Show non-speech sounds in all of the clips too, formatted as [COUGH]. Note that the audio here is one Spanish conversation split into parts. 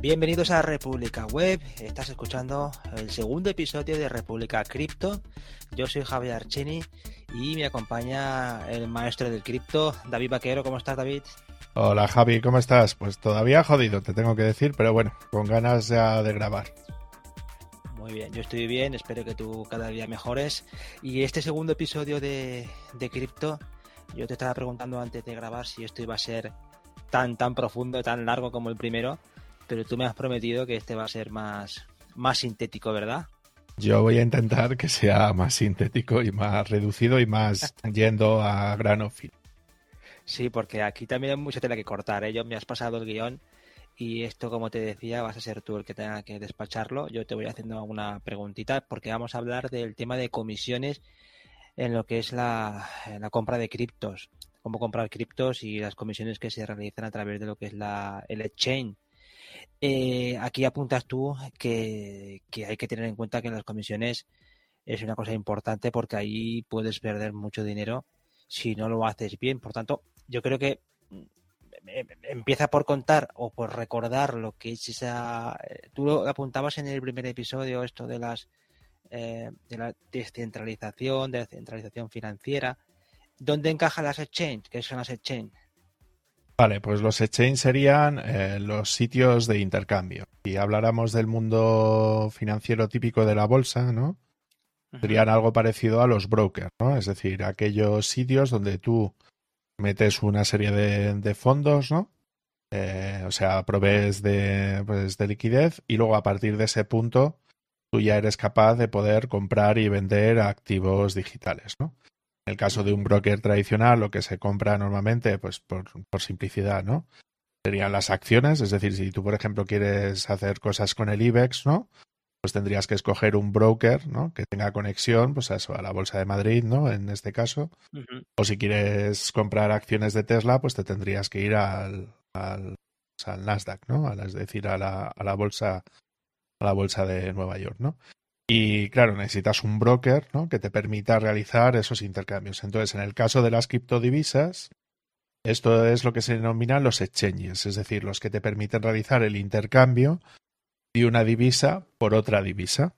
Bienvenidos a República Web. Estás escuchando el segundo episodio de República Cripto. Yo soy Javier Archini y me acompaña el maestro del cripto, David Vaquero. ¿Cómo estás, David? Hola, Javi, ¿cómo estás? Pues todavía jodido, te tengo que decir, pero bueno, con ganas ya de grabar. Muy bien, yo estoy bien, espero que tú cada día mejores. Y este segundo episodio de, de Cripto, yo te estaba preguntando antes de grabar si esto iba a ser tan, tan profundo, tan largo como el primero pero tú me has prometido que este va a ser más, más sintético, ¿verdad? Yo voy a intentar que sea más sintético y más reducido y más [LAUGHS] yendo a grano fin. Sí, porque aquí también hay mucha tela que cortar. ¿eh? Yo me has pasado el guion y esto, como te decía, vas a ser tú el que tenga que despacharlo. Yo te voy haciendo alguna preguntita porque vamos a hablar del tema de comisiones en lo que es la, la compra de criptos. Cómo comprar criptos y las comisiones que se realizan a través de lo que es la, el exchange eh, aquí apuntas tú que, hay que tener en cuenta que las comisiones es una cosa importante porque ahí puedes perder mucho dinero si no lo haces bien. Por tanto, yo creo que mm, em, empieza por contar o por recordar lo que es esa. Eh, tú lo apuntabas en el primer episodio, esto de las eh, de la descentralización, de la centralización financiera. ¿Dónde encajan las exchanges? ¿Qué son las exchanges? Vale, pues los exchanges serían eh, los sitios de intercambio. Si habláramos del mundo financiero típico de la bolsa, ¿no? Serían algo parecido a los brokers, ¿no? Es decir, aquellos sitios donde tú metes una serie de, fondos, ¿no? Eh, o sea, provees de, pues, de liquidez y luego a partir de ese punto tú ya eres capaz de poder comprar y vender activos digitales, ¿no? En el caso de un broker tradicional, lo que se compra normalmente, pues por, simplicidad, ¿no? Serían las acciones, es decir, si tú, por ejemplo, quieres hacer cosas con el IBEX, ¿no? Pues tendrías que escoger un broker, ¿no? Que tenga conexión, pues a eso, a la Bolsa de Madrid, ¿no? En este caso. O si quieres comprar acciones de Tesla, pues te tendrías que ir al, al, al Nasdaq, ¿no? es decir, a la, a la bolsa a la bolsa de Nueva York, ¿no? Y claro, necesitas un broker ¿no? que te permita realizar esos intercambios. Entonces, en el caso de las criptodivisas, esto es lo que se denomina los exchanges, es decir, los que te permiten realizar el intercambio de una divisa por otra divisa.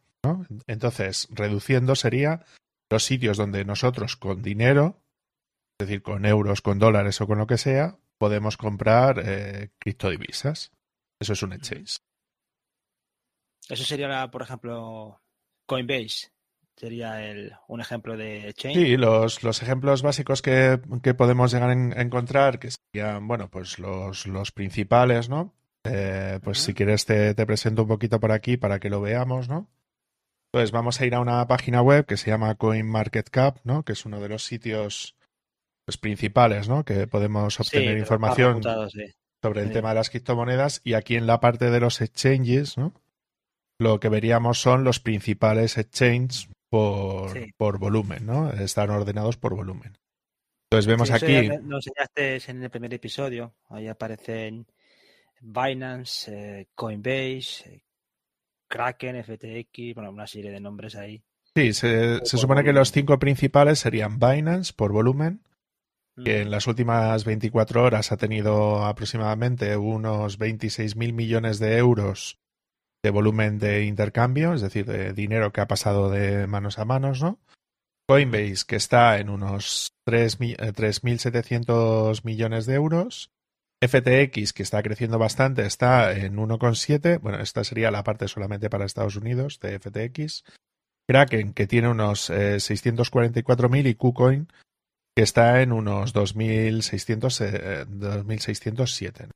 Entonces, reduciendo sería los sitios donde nosotros con dinero, es decir, con euros, con dólares o con lo que sea, podemos comprar eh, criptodivisas. Eso es un exchange. Eso sería, por ejemplo, Coinbase sería el, un ejemplo de chain. Sí, los, los ejemplos básicos que, podemos llegar a encontrar, que serían, bueno, pues los, los principales, ¿no? Eh, pues si quieres te, te, presento un poquito por aquí para que lo veamos, ¿no? Pues vamos a ir a una página web que se llama CoinMarketCap, ¿no? Que es uno de los sitios pues, principales, ¿no? Que podemos obtener información sobre el tema de las criptomonedas. Y aquí en la parte de los exchanges, ¿no? Lo que veríamos son los principales exchanges por, por volumen, ¿no? Están ordenados por volumen. Entonces vemos aquí. Lo enseñaste en el primer episodio. Ahí aparecen Binance, eh, Coinbase, eh, Kraken, FTX, bueno, una serie de nombres ahí. Sí, se, supone que los cinco principales serían Binance por volumen, que en las últimas 24 horas ha tenido aproximadamente unos 26 mil millones de euros de volumen de intercambio, es decir, de dinero que ha pasado de manos a manos, ¿no? Coinbase, que está en unos 3.700 eh, millones de euros. FTX, que está creciendo bastante, está en 1,7. Bueno, esta sería la parte solamente para Estados Unidos de FTX. Kraken, que tiene unos 644.000 eh, y KuCoin, que está en unos 2.600, 2.607. Eh,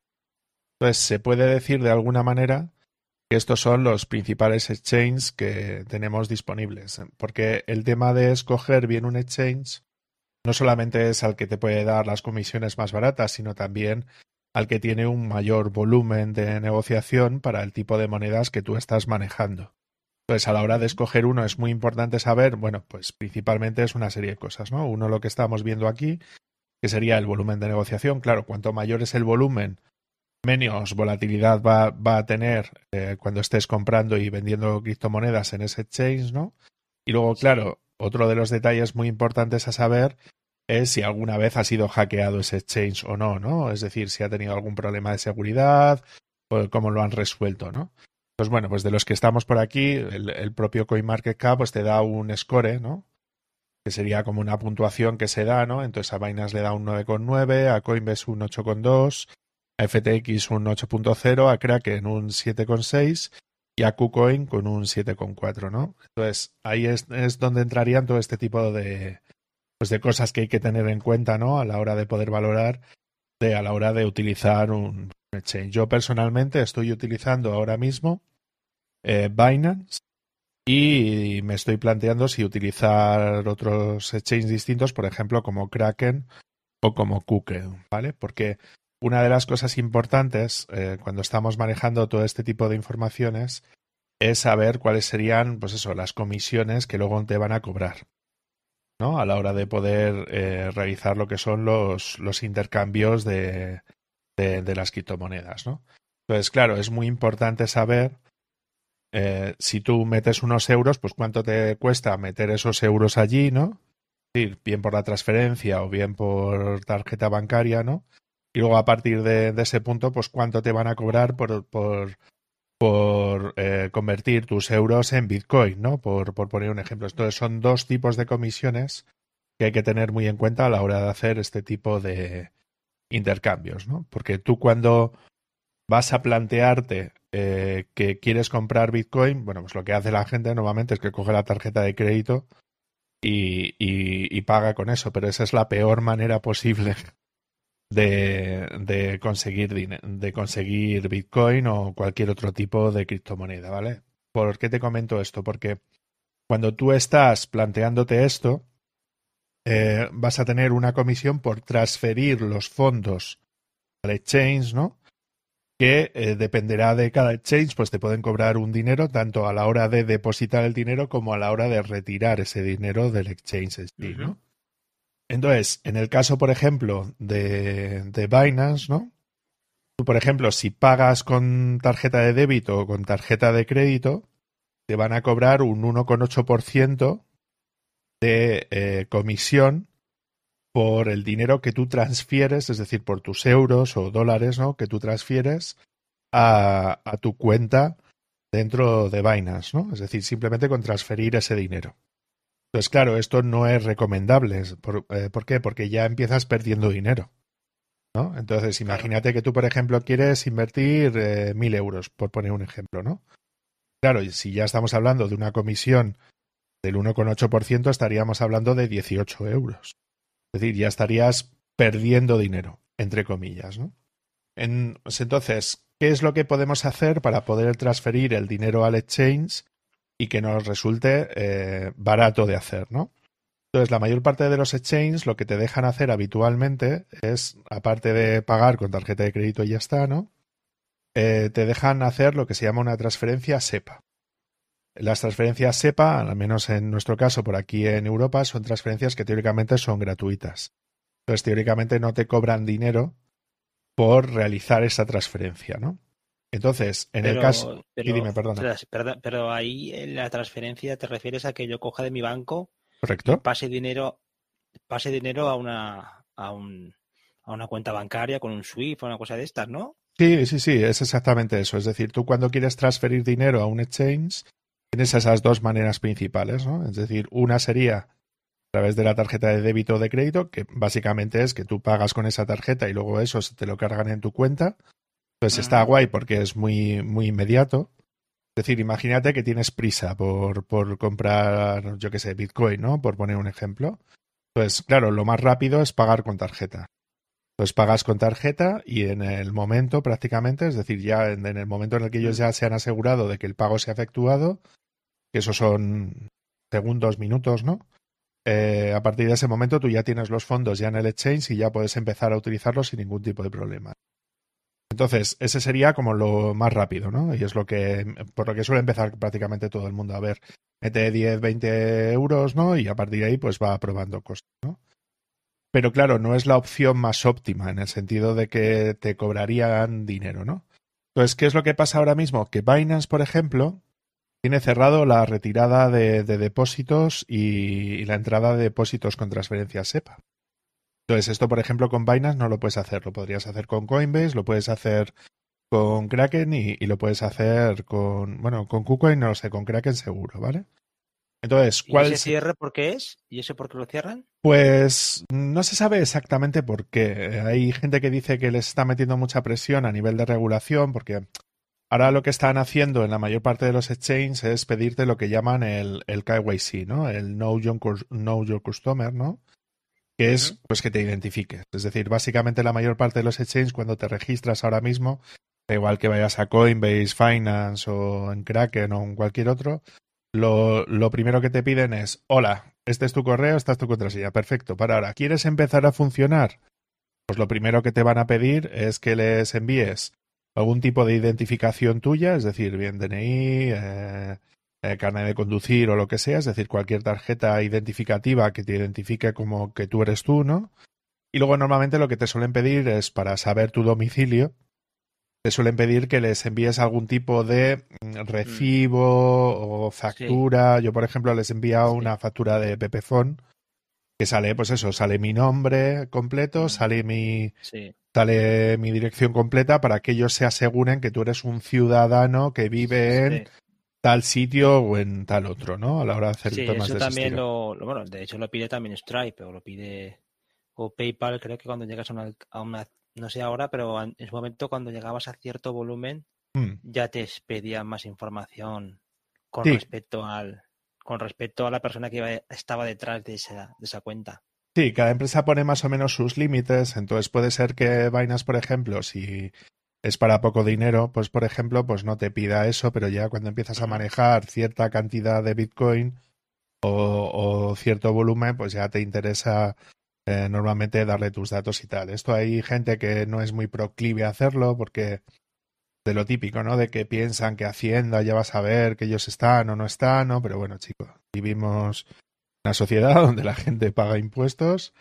Entonces, se puede decir de alguna manera estos son los principales exchanges que tenemos disponibles. Porque el tema de escoger bien un exchange no solamente es al que te puede dar las comisiones más baratas, sino también al que tiene un mayor volumen de negociación para el tipo de monedas que tú estás manejando. Entonces, a la hora de escoger uno es muy importante saber, bueno, pues principalmente es una serie de cosas, ¿no? Uno lo que estamos viendo aquí, que sería el volumen de negociación. Claro, cuanto mayor es el volumen, menos volatilidad va, va a tener eh, cuando estés comprando y vendiendo criptomonedas en ese exchange, ¿no? Y luego, claro, otro de los detalles muy importantes a saber es si alguna vez ha sido hackeado ese exchange o no, ¿no? Es decir, si ha tenido algún problema de seguridad cómo lo han resuelto, ¿no? Pues bueno, pues de los que estamos por aquí, el, el propio CoinMarketCap pues te da un score, ¿no? Que sería como una puntuación que se da, ¿no? Entonces a Binance le da un 9,9, a Coinbase un 8,2, a FTX un 8.0, a Kraken un 7,6 y a KuCoin con un 7,4, ¿no? Entonces ahí es, donde entrarían todo este tipo de, pues de cosas que hay que tener en cuenta, ¿no? A la hora de poder valorar, de, a la hora de utilizar un exchange. Yo personalmente estoy utilizando ahora mismo eh, Binance y me estoy planteando si utilizar otros exchanges distintos, por ejemplo, como Kraken o como KuCoin, ¿vale? Porque una de las cosas importantes eh, cuando estamos manejando todo este tipo de informaciones es saber cuáles serían, pues eso, las comisiones que luego te van a cobrar, ¿no? A la hora de poder eh, realizar lo que son los, los intercambios de, de, las criptomonedas, ¿no? Entonces, claro, es muy importante saber eh, si tú metes unos euros, pues cuánto te cuesta meter esos euros allí, ¿no? bien por la transferencia o bien por tarjeta bancaria, ¿no? Y luego a partir de, ese punto, pues cuánto te van a cobrar por, por, por eh, convertir tus euros en Bitcoin, ¿no? Por, por poner un ejemplo. Entonces son dos tipos de comisiones que hay que tener muy en cuenta a la hora de hacer este tipo de intercambios, ¿no? Porque tú cuando vas a plantearte eh, que quieres comprar Bitcoin, bueno, pues lo que hace la gente normalmente es que coge la tarjeta de crédito y, y paga con eso, pero esa es la peor manera posible de, de, conseguir de conseguir Bitcoin o cualquier otro tipo de criptomoneda, ¿vale? ¿Por qué te comento esto? Porque cuando tú estás planteándote esto, eh, vas a tener una comisión por transferir los fondos al exchange, ¿no? Que eh, dependerá de cada exchange, pues te pueden cobrar un dinero tanto a la hora de depositar el dinero como a la hora de retirar ese dinero del exchange ¿no? Entonces, en el caso, por ejemplo, de, de Binance, ¿no? Tú, por ejemplo, si pagas con tarjeta de débito o con tarjeta de crédito, te van a cobrar un 1,8% de eh, comisión por el dinero que tú transfieres, es decir, por tus euros o dólares, ¿no? Que tú transfieres a, a tu cuenta dentro de Binance, ¿no? Es decir, simplemente con transferir ese dinero. Entonces, claro, esto no es recomendable. ¿Por, eh, ¿por qué? Porque ya empiezas perdiendo dinero. ¿no? Entonces, imagínate que tú, por ejemplo, quieres invertir eh, mil euros, por poner un ejemplo, ¿no? Claro, y si ya estamos hablando de una comisión del 1,8%, estaríamos hablando de 18 euros. Es decir, ya estarías perdiendo dinero, entre comillas, ¿no? En, pues entonces, ¿qué es lo que podemos hacer para poder transferir el dinero al exchange y que nos resulte eh, barato de hacer, ¿no? Entonces, la mayor parte de los exchanges lo que te dejan hacer habitualmente es, aparte de pagar con tarjeta de crédito y ya está, ¿no? Eh, te dejan hacer lo que se llama una transferencia SEPA. Las transferencias SEPA, al menos en nuestro caso por aquí en Europa, son transferencias que teóricamente son gratuitas. Entonces, teóricamente no te cobran dinero por realizar esa transferencia, ¿no? Entonces, en pero, el caso. Pero, y dime, perdona. Pero, pero, ahí en la transferencia te refieres a que yo coja de mi banco. Correcto. Y pase dinero, pase dinero a una, a, un, a una cuenta bancaria con un SWIFT o una cosa de estas, ¿no? Sí, sí, sí, es exactamente eso. Es decir, tú cuando quieres transferir dinero a un exchange, tienes esas dos maneras principales, ¿no? Es decir, una sería a través de la tarjeta de débito o de crédito, que básicamente es que tú pagas con esa tarjeta y luego eso se te lo cargan en tu cuenta. Pues está guay porque es muy, muy inmediato. Es decir, imagínate que tienes prisa por, por comprar, yo qué sé, Bitcoin, ¿no? Por poner un ejemplo. Pues claro, lo más rápido es pagar con tarjeta. Pues pagas con tarjeta y en el momento prácticamente, es decir, ya en, en el momento en el que ellos ya se han asegurado de que el pago se ha efectuado, que esos son segundos, minutos, ¿no? Eh, a partir de ese momento tú ya tienes los fondos ya en el exchange y ya puedes empezar a utilizarlos sin ningún tipo de problema. Entonces, ese sería como lo más rápido, ¿no? Y es lo que, por lo que suele empezar prácticamente todo el mundo a ver. Mete 10, 20 euros, ¿no? Y a partir de ahí, pues va probando cosas, ¿no? Pero claro, no es la opción más óptima en el sentido de que te cobrarían dinero, ¿no? Entonces, ¿qué es lo que pasa ahora mismo? Que Binance, por ejemplo, tiene cerrado la retirada de, de depósitos y, y, la entrada de depósitos con transferencias SEPA. Entonces, esto, por ejemplo, con Binance no lo puedes hacer. Lo podrías hacer con Coinbase, lo puedes hacer con Kraken y, lo puedes hacer con, bueno, con KuCoin no lo sé, con Kraken seguro, ¿vale? Entonces, ¿cuál ¿Y ese cierre por qué es? ¿Y eso por qué lo cierran? Pues no se sabe exactamente por qué. Hay gente que dice que les está metiendo mucha presión a nivel de regulación, porque ahora lo que están haciendo en la mayor parte de los exchanges es pedirte lo que llaman el, el KYC, ¿no? El Know Your, know your Customer, ¿no? Que es pues que te identifiques. Es decir, básicamente la mayor parte de los exchanges cuando te registras ahora mismo, igual que vayas a Coinbase, Finance o en Kraken o en cualquier otro, lo, lo, primero que te piden es, hola, este es tu correo, esta es tu contraseña. Perfecto. Para ahora, ¿quieres empezar a funcionar? Pues lo primero que te van a pedir es que les envíes algún tipo de identificación tuya, es decir, bien DNI, eh, eh, carnet de conducir o lo que sea, es decir, cualquier tarjeta identificativa que te identifique como que tú eres tú, ¿no? Y luego normalmente lo que te suelen pedir es para saber tu domicilio, te suelen pedir que les envíes algún tipo de mm, recibo o factura. Yo, por ejemplo, les he enviado una factura de Pepefon que sale, pues eso, sale mi nombre completo, sale mi sale mi dirección completa para que ellos se aseguren que tú eres un ciudadano que vive en tal sitio o en tal otro, ¿no? A la hora de hacer temas eso también lo, bueno, de hecho lo pide también Stripe o lo pide o PayPal, creo que cuando llegas a una, a una no sé ahora, pero en su momento cuando llegabas a cierto volumen hmm. ya te pedían más información con respecto al con respecto a la persona que estaba detrás de esa, de esa cuenta. Sí, cada empresa pone más o menos sus límites, entonces puede ser que vainas, por ejemplo, si es para poco dinero, pues por ejemplo, pues no te pida eso, pero ya cuando empiezas a manejar cierta cantidad de Bitcoin o, o cierto volumen, pues ya te interesa eh, normalmente darle tus datos y tal. Esto hay gente que no es muy proclive a hacerlo porque de lo típico, ¿no? De que piensan que Hacienda ya va a saber que ellos están o no están, ¿no? Pero bueno, chicos, vivimos en una sociedad [LAUGHS] donde la gente paga impuestos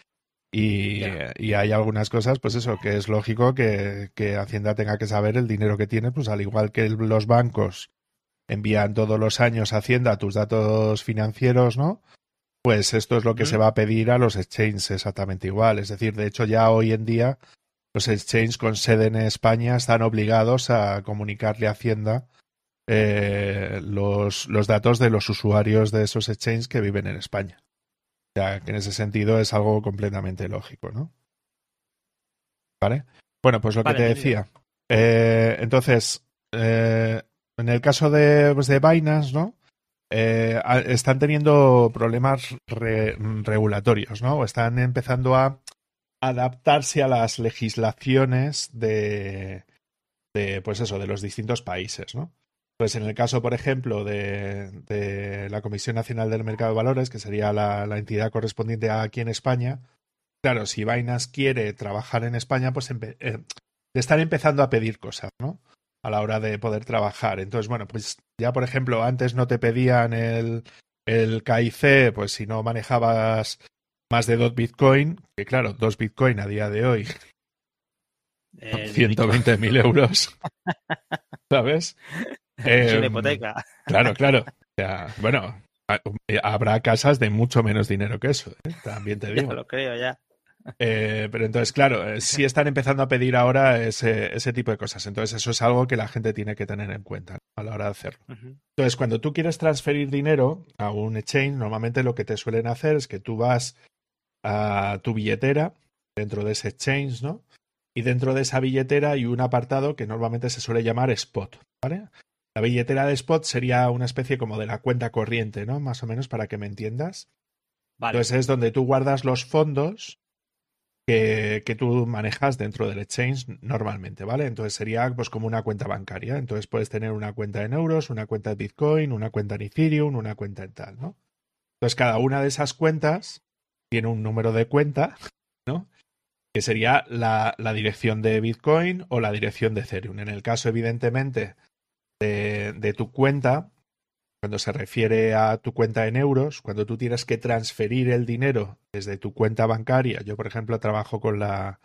y, y, hay algunas cosas, pues eso, que es lógico que, que, Hacienda tenga que saber el dinero que tiene, pues al igual que los bancos envían todos los años a Hacienda tus datos financieros, ¿no? Pues esto es lo que se va a pedir a los exchanges exactamente igual. Es decir, de hecho ya hoy en día los exchanges con sede en España están obligados a comunicarle a Hacienda eh, los, los, datos de los usuarios de esos exchanges que viven en España. Sea, que en ese sentido es algo completamente lógico, ¿no? ¿Vale? Bueno, pues lo que te decía. Eh, entonces, eh, en el caso de, pues de Binance, ¿no? Eh, están teniendo problemas regulatorios, ¿no? Están empezando a adaptarse a las legislaciones de, de, pues eso, de los distintos países, ¿no? Pues en el caso, por ejemplo, de, de la Comisión Nacional del Mercado de Valores, que sería la, la, entidad correspondiente aquí en España, claro, si Binance quiere trabajar en España, pues eh, están empezando a pedir cosas, ¿no? a la hora de poder trabajar. Entonces, bueno, pues ya por ejemplo, antes no te pedían el, el KIC, pues si no manejabas más de dos Bitcoin, que claro, dos Bitcoin a día de hoy, eh, 120.000 euros, ¿sabes? [LAUGHS] [LAUGHS] em, hipoteca. Claro, [LAUGHS] claro. O sea, bueno, habrá casas de mucho menos dinero que eso, ¿eh? también te [LAUGHS] digo. Ya lo creo, ya. Eh, pero entonces, claro, eh, sí están empezando a pedir ahora ese, ese, tipo de cosas. Entonces, eso es algo que la gente tiene que tener en cuenta a la hora de hacerlo. Entonces, cuando tú quieres transferir dinero a un exchange, normalmente lo que te suelen hacer es que tú vas a tu billetera dentro de ese exchange, ¿no? Y dentro de esa billetera hay un apartado que normalmente se suele llamar spot, ¿vale? La billetera de spot sería una especie como de la cuenta corriente, ¿no? Más o menos para que me entiendas. Entonces es donde tú guardas los fondos que, que, tú manejas dentro del exchange normalmente, ¿vale? Entonces sería pues como una cuenta bancaria. Entonces puedes tener una cuenta en euros, una cuenta en Bitcoin, una cuenta en Ethereum, una cuenta en tal, ¿no? Entonces cada una de esas cuentas tiene un número de cuenta, ¿no? Que sería la, la dirección de Bitcoin o la dirección de Ethereum. En el caso, evidentemente, de, de tu cuenta, cuando se refiere a tu cuenta en euros, cuando tú tienes que transferir el dinero desde tu cuenta bancaria, yo por ejemplo trabajo con la,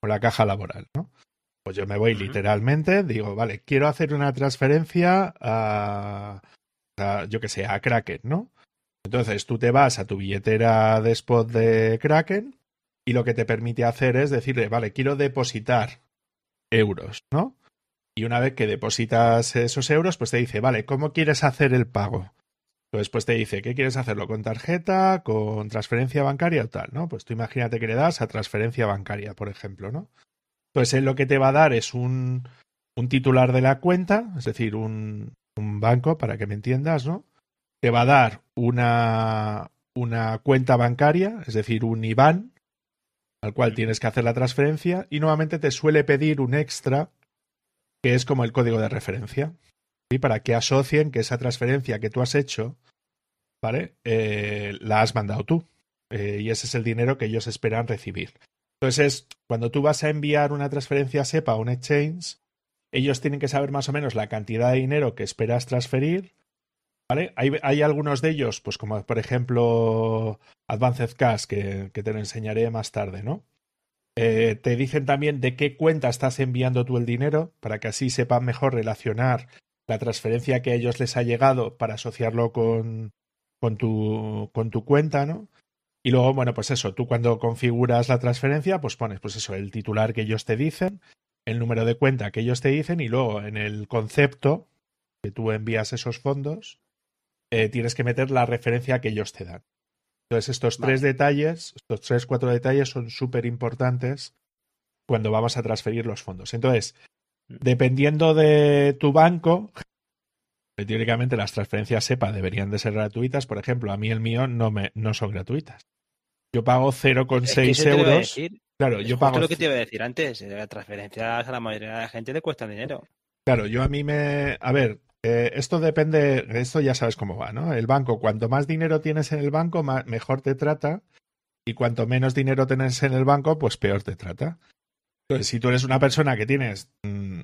con la caja laboral, ¿no? Pues yo me voy literalmente, digo, vale, quiero hacer una transferencia a, a yo que sé, a Kraken, ¿no? Entonces tú te vas a tu billetera de spot de Kraken y lo que te permite hacer es decirle, vale, quiero depositar euros, ¿no? Y una vez que depositas esos euros, pues te dice, vale, ¿cómo quieres hacer el pago? Entonces, pues te dice, ¿qué quieres hacerlo? ¿Con tarjeta? ¿Con transferencia bancaria o tal? ¿No? Pues tú imagínate que le das a transferencia bancaria, por ejemplo, ¿no? Entonces, él lo que te va a dar es un, un titular de la cuenta, es decir, un, un, banco, para que me entiendas, ¿no? Te va a dar una, una cuenta bancaria, es decir, un IBAN, al cual tienes que hacer la transferencia, y nuevamente te suele pedir un extra que es como el código de referencia, ¿sí? para que asocien que esa transferencia que tú has hecho, ¿vale? Eh, la has mandado tú. Eh, y ese es el dinero que ellos esperan recibir. Entonces, cuando tú vas a enviar una transferencia SEPA a un exchange, ellos tienen que saber más o menos la cantidad de dinero que esperas transferir. ¿Vale? Hay, hay algunos de ellos, pues como por ejemplo Advanced Cash, que, que te lo enseñaré más tarde, ¿no? Eh, te dicen también de qué cuenta estás enviando tú el dinero, para que así sepan mejor relacionar la transferencia que a ellos les ha llegado para asociarlo con, con, tu, con tu cuenta, ¿no? Y luego, bueno, pues eso, tú cuando configuras la transferencia, pues pones, pues eso, el titular que ellos te dicen, el número de cuenta que ellos te dicen y luego en el concepto que tú envías esos fondos, eh, tienes que meter la referencia que ellos te dan. Entonces, estos tres detalles, estos tres, cuatro detalles son súper importantes cuando vamos a transferir los fondos. Entonces, mm. dependiendo de tu banco, teóricamente las transferencias SEPA deberían de ser gratuitas. Por ejemplo, a mí el mío no, me, no son gratuitas. Yo pago 0,6 euros. Claro, yo pago. lo que te iba a decir antes. Eh, las transferencias a la mayoría de la gente le cuestan dinero. Claro, yo a mí me. A ver, eh, esto depende, esto ya sabes cómo va, ¿no? El banco, cuanto más dinero tienes en el banco, mejor te trata, y cuanto menos dinero tienes en el banco, pues peor te trata. Entonces, si tú eres una persona que tienes mmm,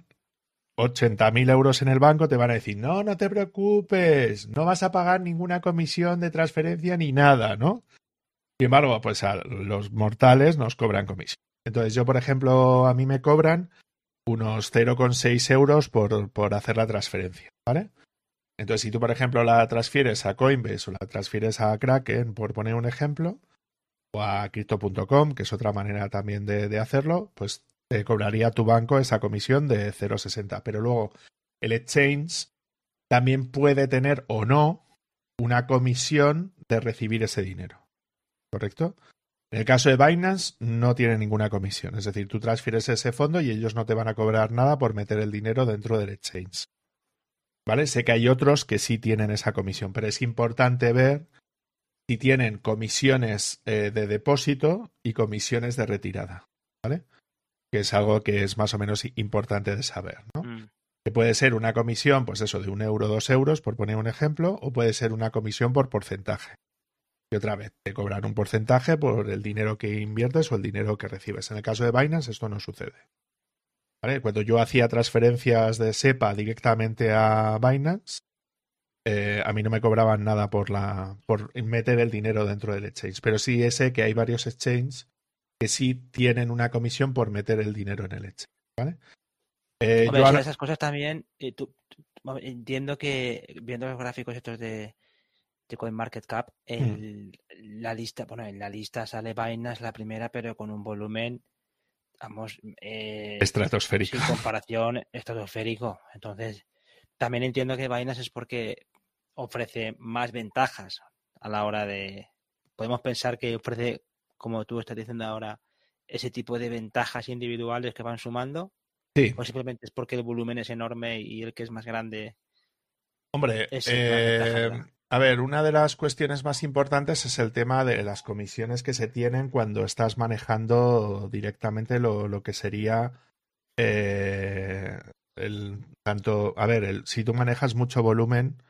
80.000 euros en el banco, te van a decir, no, no te preocupes, no vas a pagar ninguna comisión de transferencia ni nada, ¿no? Sin embargo, pues a los mortales nos cobran comisión. Entonces, yo, por ejemplo, a mí me cobran unos 0,6 euros por, por hacer la transferencia, ¿vale? Entonces, si tú, por ejemplo, la transfieres a Coinbase o la transfieres a Kraken, por poner un ejemplo, o a Crypto.com, que es otra manera también de, de, hacerlo, pues te cobraría tu banco esa comisión de 0,60. Pero luego, el exchange también puede tener o no una comisión de recibir ese dinero. ¿Correcto? En el caso de Binance no tiene ninguna comisión, es decir, tú transfieres ese fondo y ellos no te van a cobrar nada por meter el dinero dentro del exchange. ¿Vale? Sé que hay otros que sí tienen esa comisión, pero es importante ver si tienen comisiones eh, de depósito y comisiones de retirada, ¿vale? Que es algo que es más o menos importante de saber, ¿no? Mm. Que puede ser una comisión, pues eso, de un euro, dos euros, por poner un ejemplo, o puede ser una comisión por porcentaje otra vez te cobran un porcentaje por el dinero que inviertes o el dinero que recibes. En el caso de Binance esto no sucede. Cuando yo hacía transferencias de SEPA directamente a Binance, eh, a mí no me cobraban nada por, la, por meter el dinero dentro del exchange. Pero sí sé que hay varios exchanges que sí tienen una comisión por meter el dinero en el exchange. ¿vale? Eh, esas cosas también, eh, entiendo que viendo los gráficos estos de, de CoinMarketCap, mm. el, la lista, bueno, en la lista sale Binance la primera, pero con un volumen, vamos, eh, estratosférico. Sin comparación, estratosférico. Entonces, también entiendo que Binance es porque ofrece más ventajas a la hora de. Podemos pensar que ofrece, como tú estás diciendo ahora, ese tipo de ventajas individuales que van sumando. Sí. O simplemente es porque el volumen es enorme y el que es más grande. Hombre, eh, a ver, una de las cuestiones más importantes es el tema de las comisiones que se tienen cuando estás manejando directamente lo, lo que sería eh, el tanto. A ver, el, si tú manejas mucho volumen,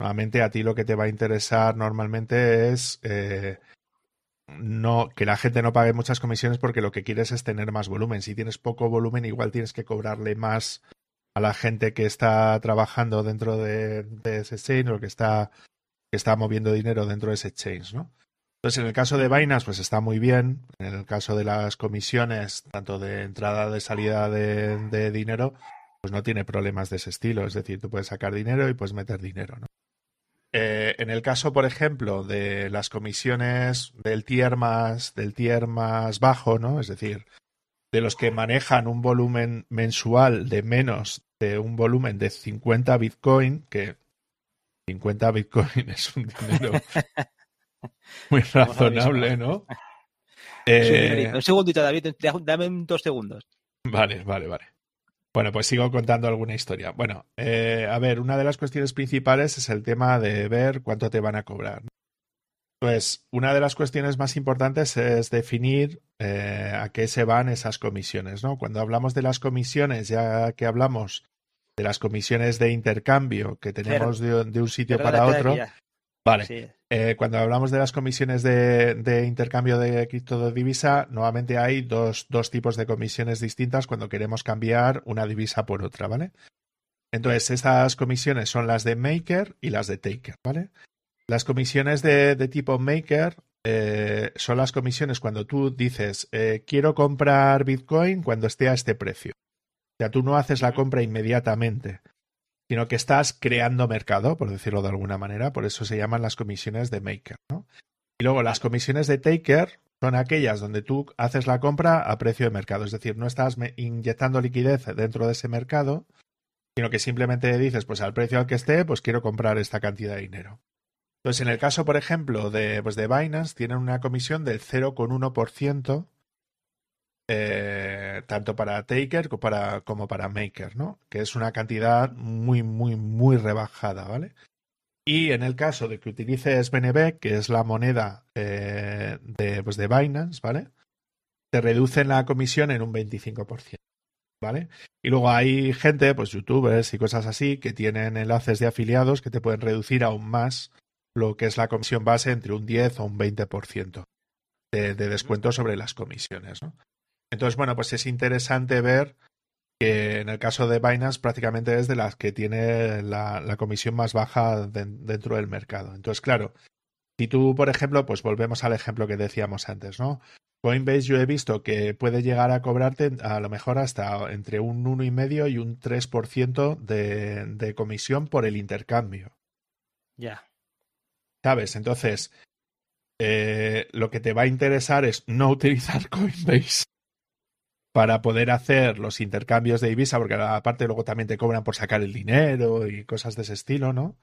normalmente a ti lo que te va a interesar normalmente es eh, no que la gente no pague muchas comisiones porque lo que quieres es tener más volumen. Si tienes poco volumen, igual tienes que cobrarle más a la gente que está trabajando dentro de, de ese o que está está moviendo dinero dentro de ese exchange, ¿no? Entonces, en el caso de Binance, pues está muy bien. En el caso de las comisiones, tanto de entrada, de salida de, dinero, pues no tiene problemas de ese estilo. Es decir, tú puedes sacar dinero y puedes meter dinero. Eh, en el caso, por ejemplo, de las comisiones del tier más, del tier más bajo, ¿no? Es decir, de los que manejan un volumen mensual de menos de un volumen de 50 Bitcoin, que 50 Bitcoin es un dinero [LAUGHS] muy razonable, ¿no? [LAUGHS] Eh, un segundito, David, dame dos segundos. Vale, vale, vale. Bueno, pues sigo contando alguna historia. Bueno, eh, a ver, una de las cuestiones principales es el tema de ver cuánto te van a cobrar. Pues una de las cuestiones más importantes es definir eh, a qué se van esas comisiones, ¿no? Cuando hablamos de las comisiones, ya que hablamos de las comisiones de intercambio que tenemos de, un sitio para otro, vale. Eh, cuando hablamos de las comisiones de, de intercambio de criptodivisa, nuevamente hay dos, dos tipos de comisiones distintas cuando queremos cambiar una divisa por otra, ¿vale? Entonces, estas comisiones son las de maker y las de taker, ¿vale? Las comisiones de, tipo maker eh, son las comisiones cuando tú dices eh, quiero comprar Bitcoin cuando esté a este precio. O sea, tú no haces la compra inmediatamente, sino que estás creando mercado, por decirlo de alguna manera. Por eso se llaman las comisiones de maker. ¿no? Y luego las comisiones de taker son aquellas donde tú haces la compra a precio de mercado. Es decir, no estás inyectando liquidez dentro de ese mercado, sino que simplemente dices, pues al precio al que esté, pues quiero comprar esta cantidad de dinero. Entonces, en el caso, por ejemplo, de, pues de Binance, tienen una comisión del 0,1%, eh, tanto para Taker como para, Maker, ¿no? Que es una cantidad muy, muy, muy rebajada, ¿vale? Y en el caso de que utilices BNB, que es la moneda eh, de, pues de Binance, ¿vale? Te reducen la comisión en un 25%. ¿Vale? Y luego hay gente, pues youtubers y cosas así, que tienen enlaces de afiliados que te pueden reducir aún más lo que es la comisión base entre un 10 o un 20% de, de descuento sobre las comisiones. ¿no? Entonces, bueno, pues es interesante ver que en el caso de Binance prácticamente es de las que tiene la, la comisión más baja dentro del mercado. Entonces, claro, si tú, por ejemplo, pues volvemos al ejemplo que decíamos antes, ¿no? Coinbase yo he visto que puede llegar a cobrarte a lo mejor hasta entre un 1,5 y un 3% de, de comisión por el intercambio. Ya. ¿Sabes? Entonces, eh, lo que te va a interesar es no [LAUGHS] utilizar Coinbase para poder hacer los intercambios de divisa, porque aparte luego también te cobran por sacar el dinero y cosas de ese estilo, ¿no?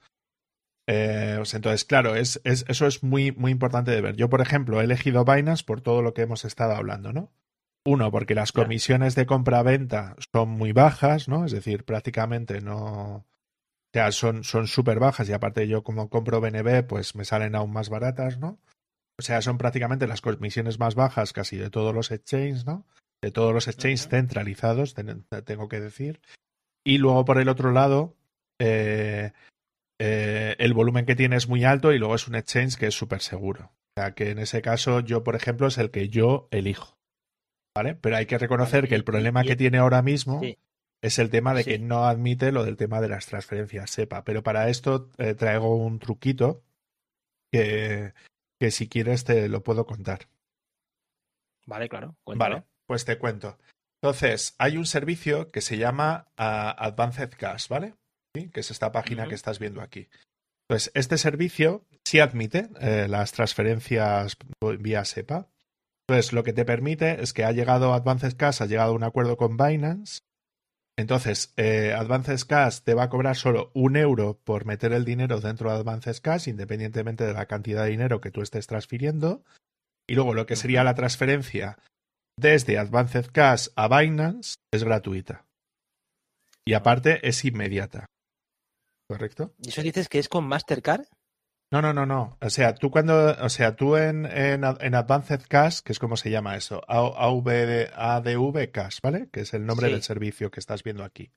Eh, entonces, claro, es, es, eso es muy, muy importante de ver. Yo, por ejemplo, he elegido Binance por todo lo que hemos estado hablando, ¿no? Uno, porque las comisiones de compra-venta son muy bajas, ¿no? Es decir, prácticamente no, o sea, son súper bajas y aparte yo como compro BNB, pues me salen aún más baratas, ¿no? O sea, son prácticamente las comisiones más bajas casi de todos los exchanges, ¿no? De todos los exchanges centralizados, tengo que decir. Y luego por el otro lado, eh, eh, el volumen que tiene es muy alto y luego es un exchange que es súper seguro. O sea, que en ese caso yo, por ejemplo, es el que yo elijo. ¿Vale? Pero hay que reconocer que el problema que tiene ahora mismo es el tema de que no admite lo del tema de las transferencias SEPA. Pero para esto eh, traigo un truquito que, que, si quieres te lo puedo contar. Vale, claro. Vale, pues te cuento. Entonces, hay un servicio que se llama ah, Advanced Cash, ¿vale? Que es esta página que estás viendo aquí. Pues este servicio sí admite eh, las transferencias vía SEPA. Entonces, lo que te permite es que ha llegado Advanced Cash, ha llegado a un acuerdo con Binance entonces, eh, Advances Cash te va a cobrar solo un euro por meter el dinero dentro de Advances Cash, independientemente de la cantidad de dinero que tú estés transfiriendo. Y luego lo que sería la transferencia desde Advanced Cash a Binance es gratuita. Y aparte es inmediata. ¿Correcto? ¿Y eso dices que es con Mastercard? No, no, no, no. O sea, tú cuando, o sea, tú en, en, Advanced Cash, que es como se llama eso, ADV Cash, ¿vale? Que es el nombre del servicio que estás viendo aquí.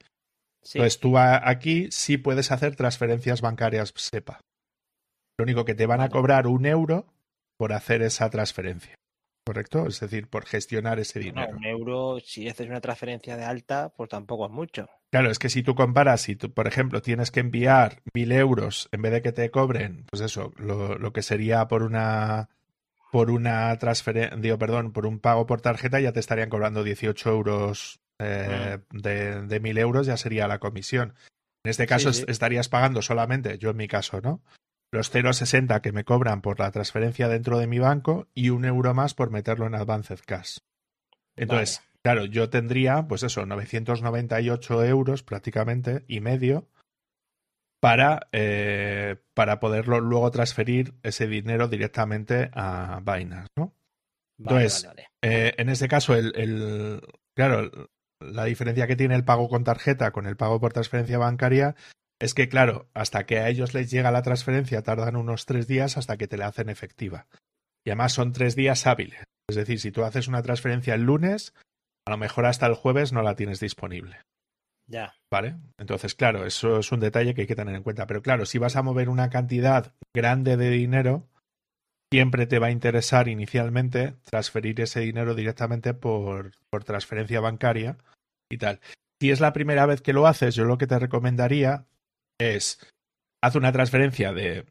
Entonces tú aquí sí puedes hacer transferencias bancarias SEPA. Lo único que te van a cobrar un euro por hacer esa transferencia. ¿Correcto? Es decir, por gestionar ese dinero. un euro, si haces una transferencia de alta, pues tampoco es mucho. Claro, es que si tú comparas, si tú, por ejemplo, tienes que enviar mil euros en vez de que te cobren, pues eso, lo, lo que sería por una por una transferencia, digo, perdón, por un pago por tarjeta ya te estarían cobrando 18 euros eh, mm. de, de mil euros, ya sería la comisión. En este caso estarías pagando solamente, yo en mi caso, ¿no? Los 0,60 que me cobran por la transferencia dentro de mi banco y un euro más por meterlo en Advanced Cash. Entonces, claro, yo tendría, pues eso, 998 euros prácticamente y medio para, eh, para poderlo luego transferir ese dinero directamente a Binance, ¿no? Entonces, eh, en ese caso, el, el, claro, la diferencia que tiene el pago con tarjeta con el pago por transferencia bancaria es que, claro, hasta que a ellos les llega la transferencia tardan unos tres días hasta que te la hacen efectiva. Y además son tres días hábiles. Es decir, si tú haces una transferencia el lunes, a lo mejor hasta el jueves no la tienes disponible. Ya. ¿Vale? Entonces, claro, eso es un detalle que hay que tener en cuenta. Pero claro, si vas a mover una cantidad grande de dinero, siempre te va a interesar inicialmente transferir ese dinero directamente por, por transferencia bancaria y tal. Si es la primera vez que lo haces, yo lo que te recomendaría es haz una transferencia de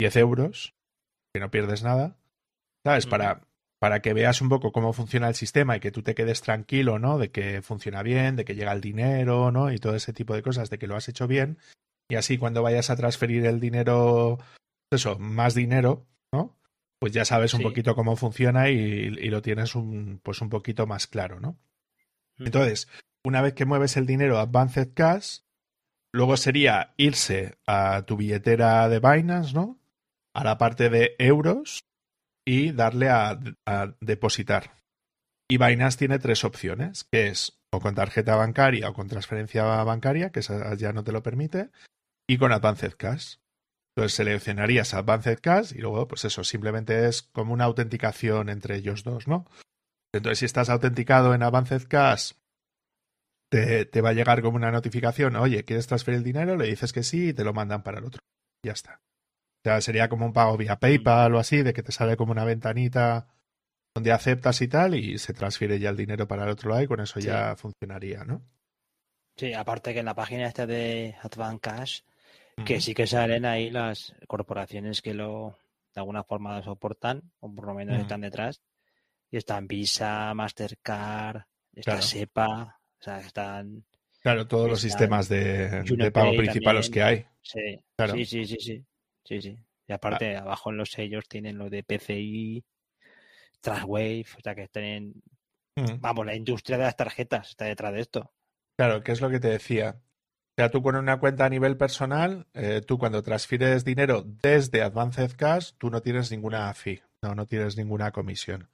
10 euros, que no pierdes nada, ¿sabes? Para, para que veas un poco cómo funciona el sistema y que tú te quedes tranquilo, ¿no? De que funciona bien, de que llega el dinero, ¿no? Y todo ese tipo de cosas, de que lo has hecho bien. Y así cuando vayas a transferir el dinero, eso, más dinero, ¿no? Pues ya sabes un poquito cómo funciona y, y, lo tienes un, pues un poquito más claro, ¿no? Entonces, una vez que mueves el dinero a Advanced Cash, luego sería irse a tu billetera de Binance, ¿no? A la parte de euros y darle a, depositar. Y Binance tiene tres opciones, que es o con tarjeta bancaria o con transferencia bancaria, que esa ya no te lo permite, y con Advanced Cash. Entonces seleccionarías Advanced Cash y luego, pues eso, simplemente es como una autenticación entre ellos dos, ¿no? Entonces, si estás autenticado en Advanced Cash, te, te, va a llegar como una notificación, oye, ¿quieres transferir el dinero? Le dices que sí y te lo mandan para el otro. Ya está. O sea, sería como un pago vía PayPal o así, de que te sale como una ventanita donde aceptas y tal, y se transfiere ya el dinero para el otro lado y con eso ya funcionaría, ¿no? Sí, aparte que en la página esta de Advance Cash, que sí que salen ahí las corporaciones que lo de alguna forma soportan, o por lo menos están detrás, y están Visa, Mastercard, está SEPA, o sea, están... Claro, todos los sistemas de, de pago principales que hay. Sí, claro. sí, sí, sí, sí. Sí, sí. Y aparte, abajo en los sellos tienen lo de PCI, Trustwave, o sea que tienen. Mm. Vamos, la industria de las tarjetas está detrás de esto. Claro, ¿qué es lo que te decía? O sea, tú con una cuenta a nivel personal, eh, tú cuando transfieres dinero desde Advanced Cash, tú no tienes ninguna fee, no, no tienes ninguna comisión.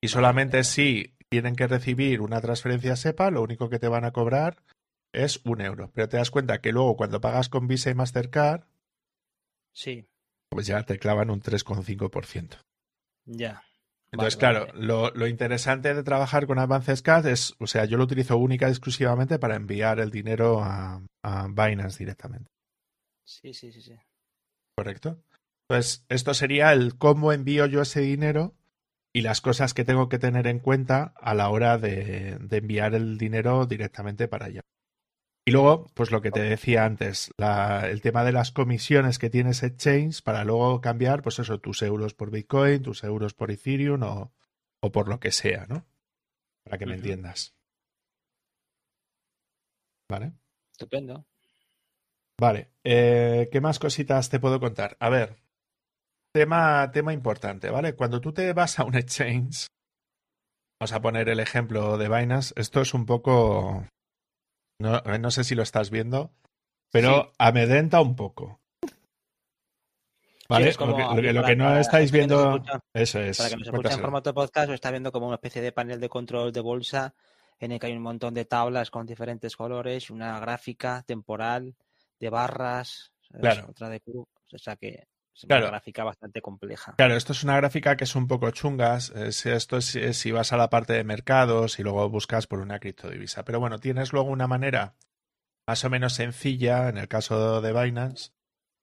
Y solamente si tienen que recibir una transferencia SEPA, lo único que te van a cobrar es un euro. Pero te das cuenta que luego cuando pagas con Visa y Mastercard, Sí. Pues ya te clavan un 3,5%. Ya. Entonces, claro, Lo, interesante de trabajar con Advanced Cash es, o sea, yo lo utilizo única y exclusivamente para enviar el dinero a, a Binance directamente. Sí, sí, sí, sí. Correcto. Entonces, esto sería el cómo envío yo ese dinero y las cosas que tengo que tener en cuenta a la hora de enviar el dinero directamente para allá. Y luego, pues lo que te decía antes, la, el tema de las comisiones que tienes Exchange para luego cambiar, pues eso, tus euros por Bitcoin, tus euros por Ethereum o, o por lo que sea, ¿no? Para que me entiendas. ¿Vale? Estupendo. Vale. Eh, ¿Qué más cositas te puedo contar? A ver. Tema, tema importante, ¿vale? Cuando tú te vas a un exchange, vamos a poner el ejemplo de Binance, esto es un poco no, no sé si lo estás viendo, pero amedrenta un poco. ¿Vale? lo que, no estáis viendo. eso es. Para que nos escuchen en formato de podcast, lo está viendo como una especie de panel de control de bolsa en el que hay un montón de tablas con diferentes colores, una gráfica temporal de barras, otra de cruz. O sea que es una gráfica bastante compleja. Claro, esto es una gráfica que es un poco chungas. Esto es, si vas a la parte de mercados y luego buscas por una criptodivisa. Pero bueno, tienes luego una manera más o menos sencilla, en el caso de Binance,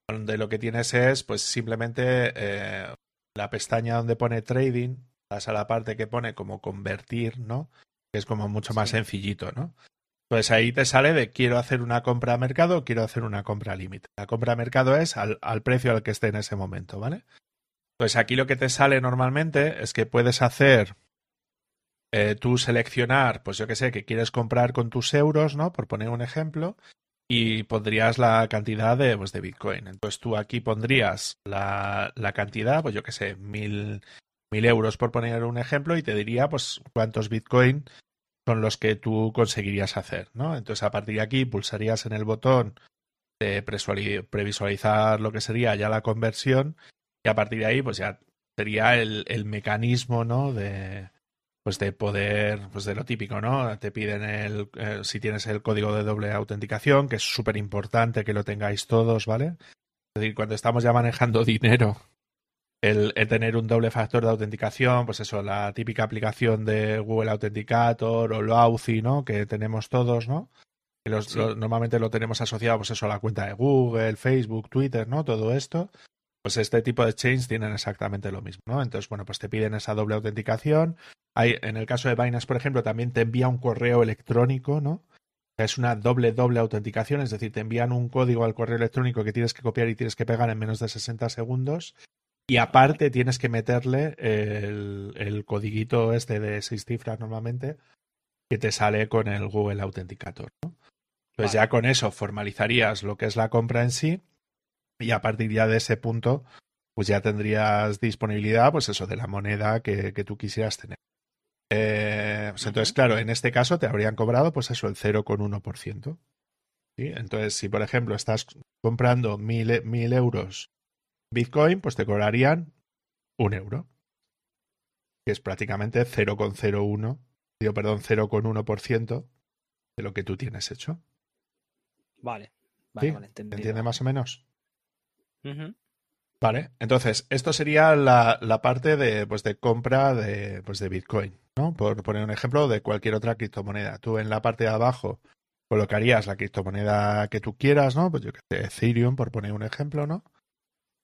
donde lo que tienes es pues simplemente eh, la pestaña donde pone trading, vas a la parte que pone como convertir, ¿no? Que es como mucho más sencillito, ¿no? Pues ahí te sale de quiero hacer una compra a mercado o quiero hacer una compra límite. La compra a mercado es al, precio al que esté en ese momento, ¿vale? Pues aquí lo que te sale normalmente es que puedes hacer eh, tú seleccionar, pues yo que sé, que quieres comprar con tus euros, ¿no? Por poner un ejemplo, y pondrías la cantidad de, pues, de Bitcoin. Entonces tú aquí pondrías la, la cantidad, pues yo que sé, mil, mil euros por poner un ejemplo, y te diría, pues, cuántos Bitcoin son los que tú conseguirías hacer, ¿no? Entonces a partir de aquí pulsarías en el botón de previsualizar lo que sería ya la conversión y a partir de ahí pues ya sería el, el mecanismo, ¿no? De, pues de poder, pues de lo típico, ¿no? Te piden el, eh, si tienes el código de doble autenticación, que es súper importante que lo tengáis todos, ¿vale? Es decir, cuando estamos ya manejando [LAUGHS] dinero, el, tener un doble factor de autenticación, pues eso, la típica aplicación de Google Authenticator o Authy, ¿no? Que tenemos todos, ¿no? normalmente lo tenemos asociado, pues eso, a la cuenta de Google, Facebook, Twitter, ¿no? Todo esto. Pues este tipo de chains tienen exactamente lo mismo, ¿no? Entonces, bueno, pues te piden esa doble autenticación, en el caso de Binance, por ejemplo, también te envía un correo electrónico, ¿no? Es una doble, doble autenticación, es decir, te envían un código al correo electrónico que tienes que copiar y tienes que pegar en menos de 60 segundos. Y aparte tienes que meterle el, el codiguito este de seis cifras normalmente que te sale con el Google Authenticator, ¿no? Pues ya con eso formalizarías lo que es la compra en sí y a partir ya de ese punto pues ya tendrías disponibilidad pues eso de la moneda que tú quisieras tener. Eh, pues entonces, claro, en este caso te habrían cobrado, pues eso, el 0,1%. ¿sí? Entonces, si por ejemplo estás comprando mil, mil euros Bitcoin, pues te cobrarían un euro, que es prácticamente 0,01, digo, perdón, 0,1% de lo que tú tienes hecho. Vale, vale, vale ¿Entiende más o menos? Vale, entonces, esto sería la, la parte de, pues, de compra de, pues, de Bitcoin, ¿no? Por poner un ejemplo de cualquier otra criptomoneda. Tú en la parte de abajo colocarías la criptomoneda que tú quieras, ¿no? Pues yo que sé, Ethereum, por poner un ejemplo, ¿no?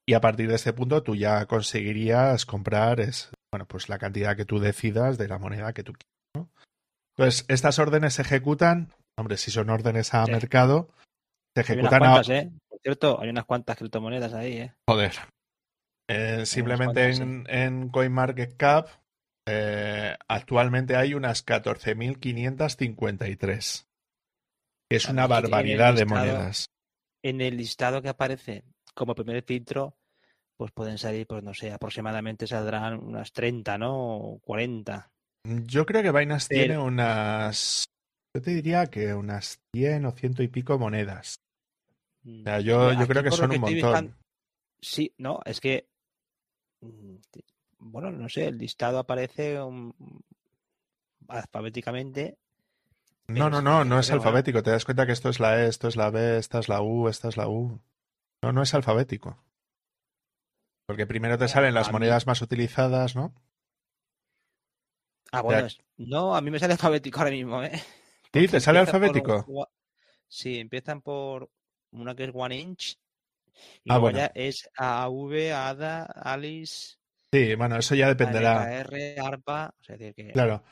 Y a partir de ese punto tú ya conseguirías comprar, es, bueno, pues la cantidad que tú decidas de la moneda que tú quieras, ¿no? Entonces, estas órdenes se ejecutan, hombre, si son órdenes a mercado, se ejecutan a... ¿eh? cierto, hay unas cuantas criptomonedas ahí, ¿eh? Joder. Eh, simplemente en, en CoinMarketCap eh, actualmente hay unas 14.553. Que es una barbaridad de monedas. En el listado que aparece como primer filtro, pues pueden salir, pues no sé, aproximadamente saldrán unas 30, ¿no? O 40. Yo creo que Binance tiene unas. Yo te diría que unas 100 o ciento y pico monedas. O sea, yo, yo creo que son un montón. Sí, no, es que. Mm, bueno, no sé, el listado aparece alfabéticamente. No, no, no, no es alfabético. Te das cuenta que esto es la E, esto es la B, esta es la U, esta es la U. No, no es alfabético. Porque primero te salen las monedas más utilizadas, ¿no? Ah, bueno, no, a mí me sale alfabético ahora mismo, ¿eh? ¿Sí? ¿Te sale alfabético? Sí, empiezan por una que es One Inch, y ah, ya es AV, ADA, Alice. Sí, bueno, eso ya dependerá. R, ARPA, claro.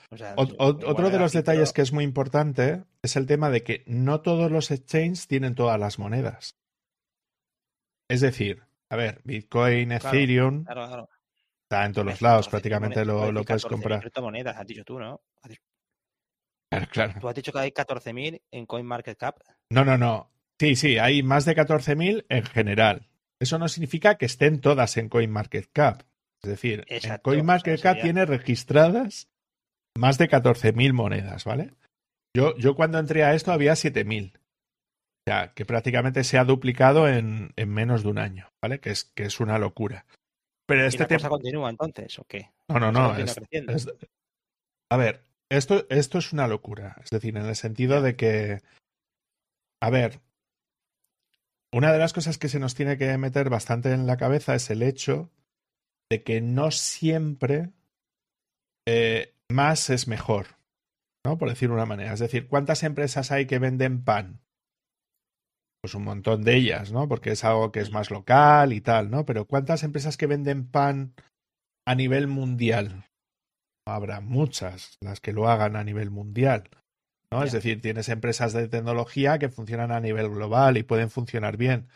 otro de los detalles que es muy importante es el tema de que no todos los exchanges tienen todas las monedas. Es decir, a ver, Bitcoin, Ethereum, está en todos los lados, prácticamente lo, lo puedes comprar. monedas, has dicho tú, ¿no? Claro, claro. Tú has dicho que hay 14.000 en CoinMarketCap. No, no, no. Sí, sí, hay más de 14.000 en general. Eso no significa que estén todas en CoinMarketCap. Es decir, en CoinMarketCap tiene registradas más de 14.000 monedas, ¿vale? Yo, yo cuando entré a esto había 7.000. O sea, que prácticamente se ha duplicado en, en, menos de un año, ¿vale? Que es, que es una locura. Pero este ¿Y la continúa entonces o qué? No, no, no. a ver, esto, esto es una locura. Es decir, en el sentido de que, a ver, una de las cosas que se nos tiene que meter bastante en la cabeza es el hecho de que no siempre eh, más es mejor, ¿no? Por decir una manera. Es decir, ¿cuántas empresas hay que venden pan? Pues un montón de ellas, ¿no? Porque es algo que es más local y tal, ¿no? Pero ¿cuántas empresas que venden pan a nivel mundial? Habrá muchas las que lo hagan a nivel mundial. Es decir, tienes empresas de tecnología que funcionan a nivel global y pueden funcionar bien.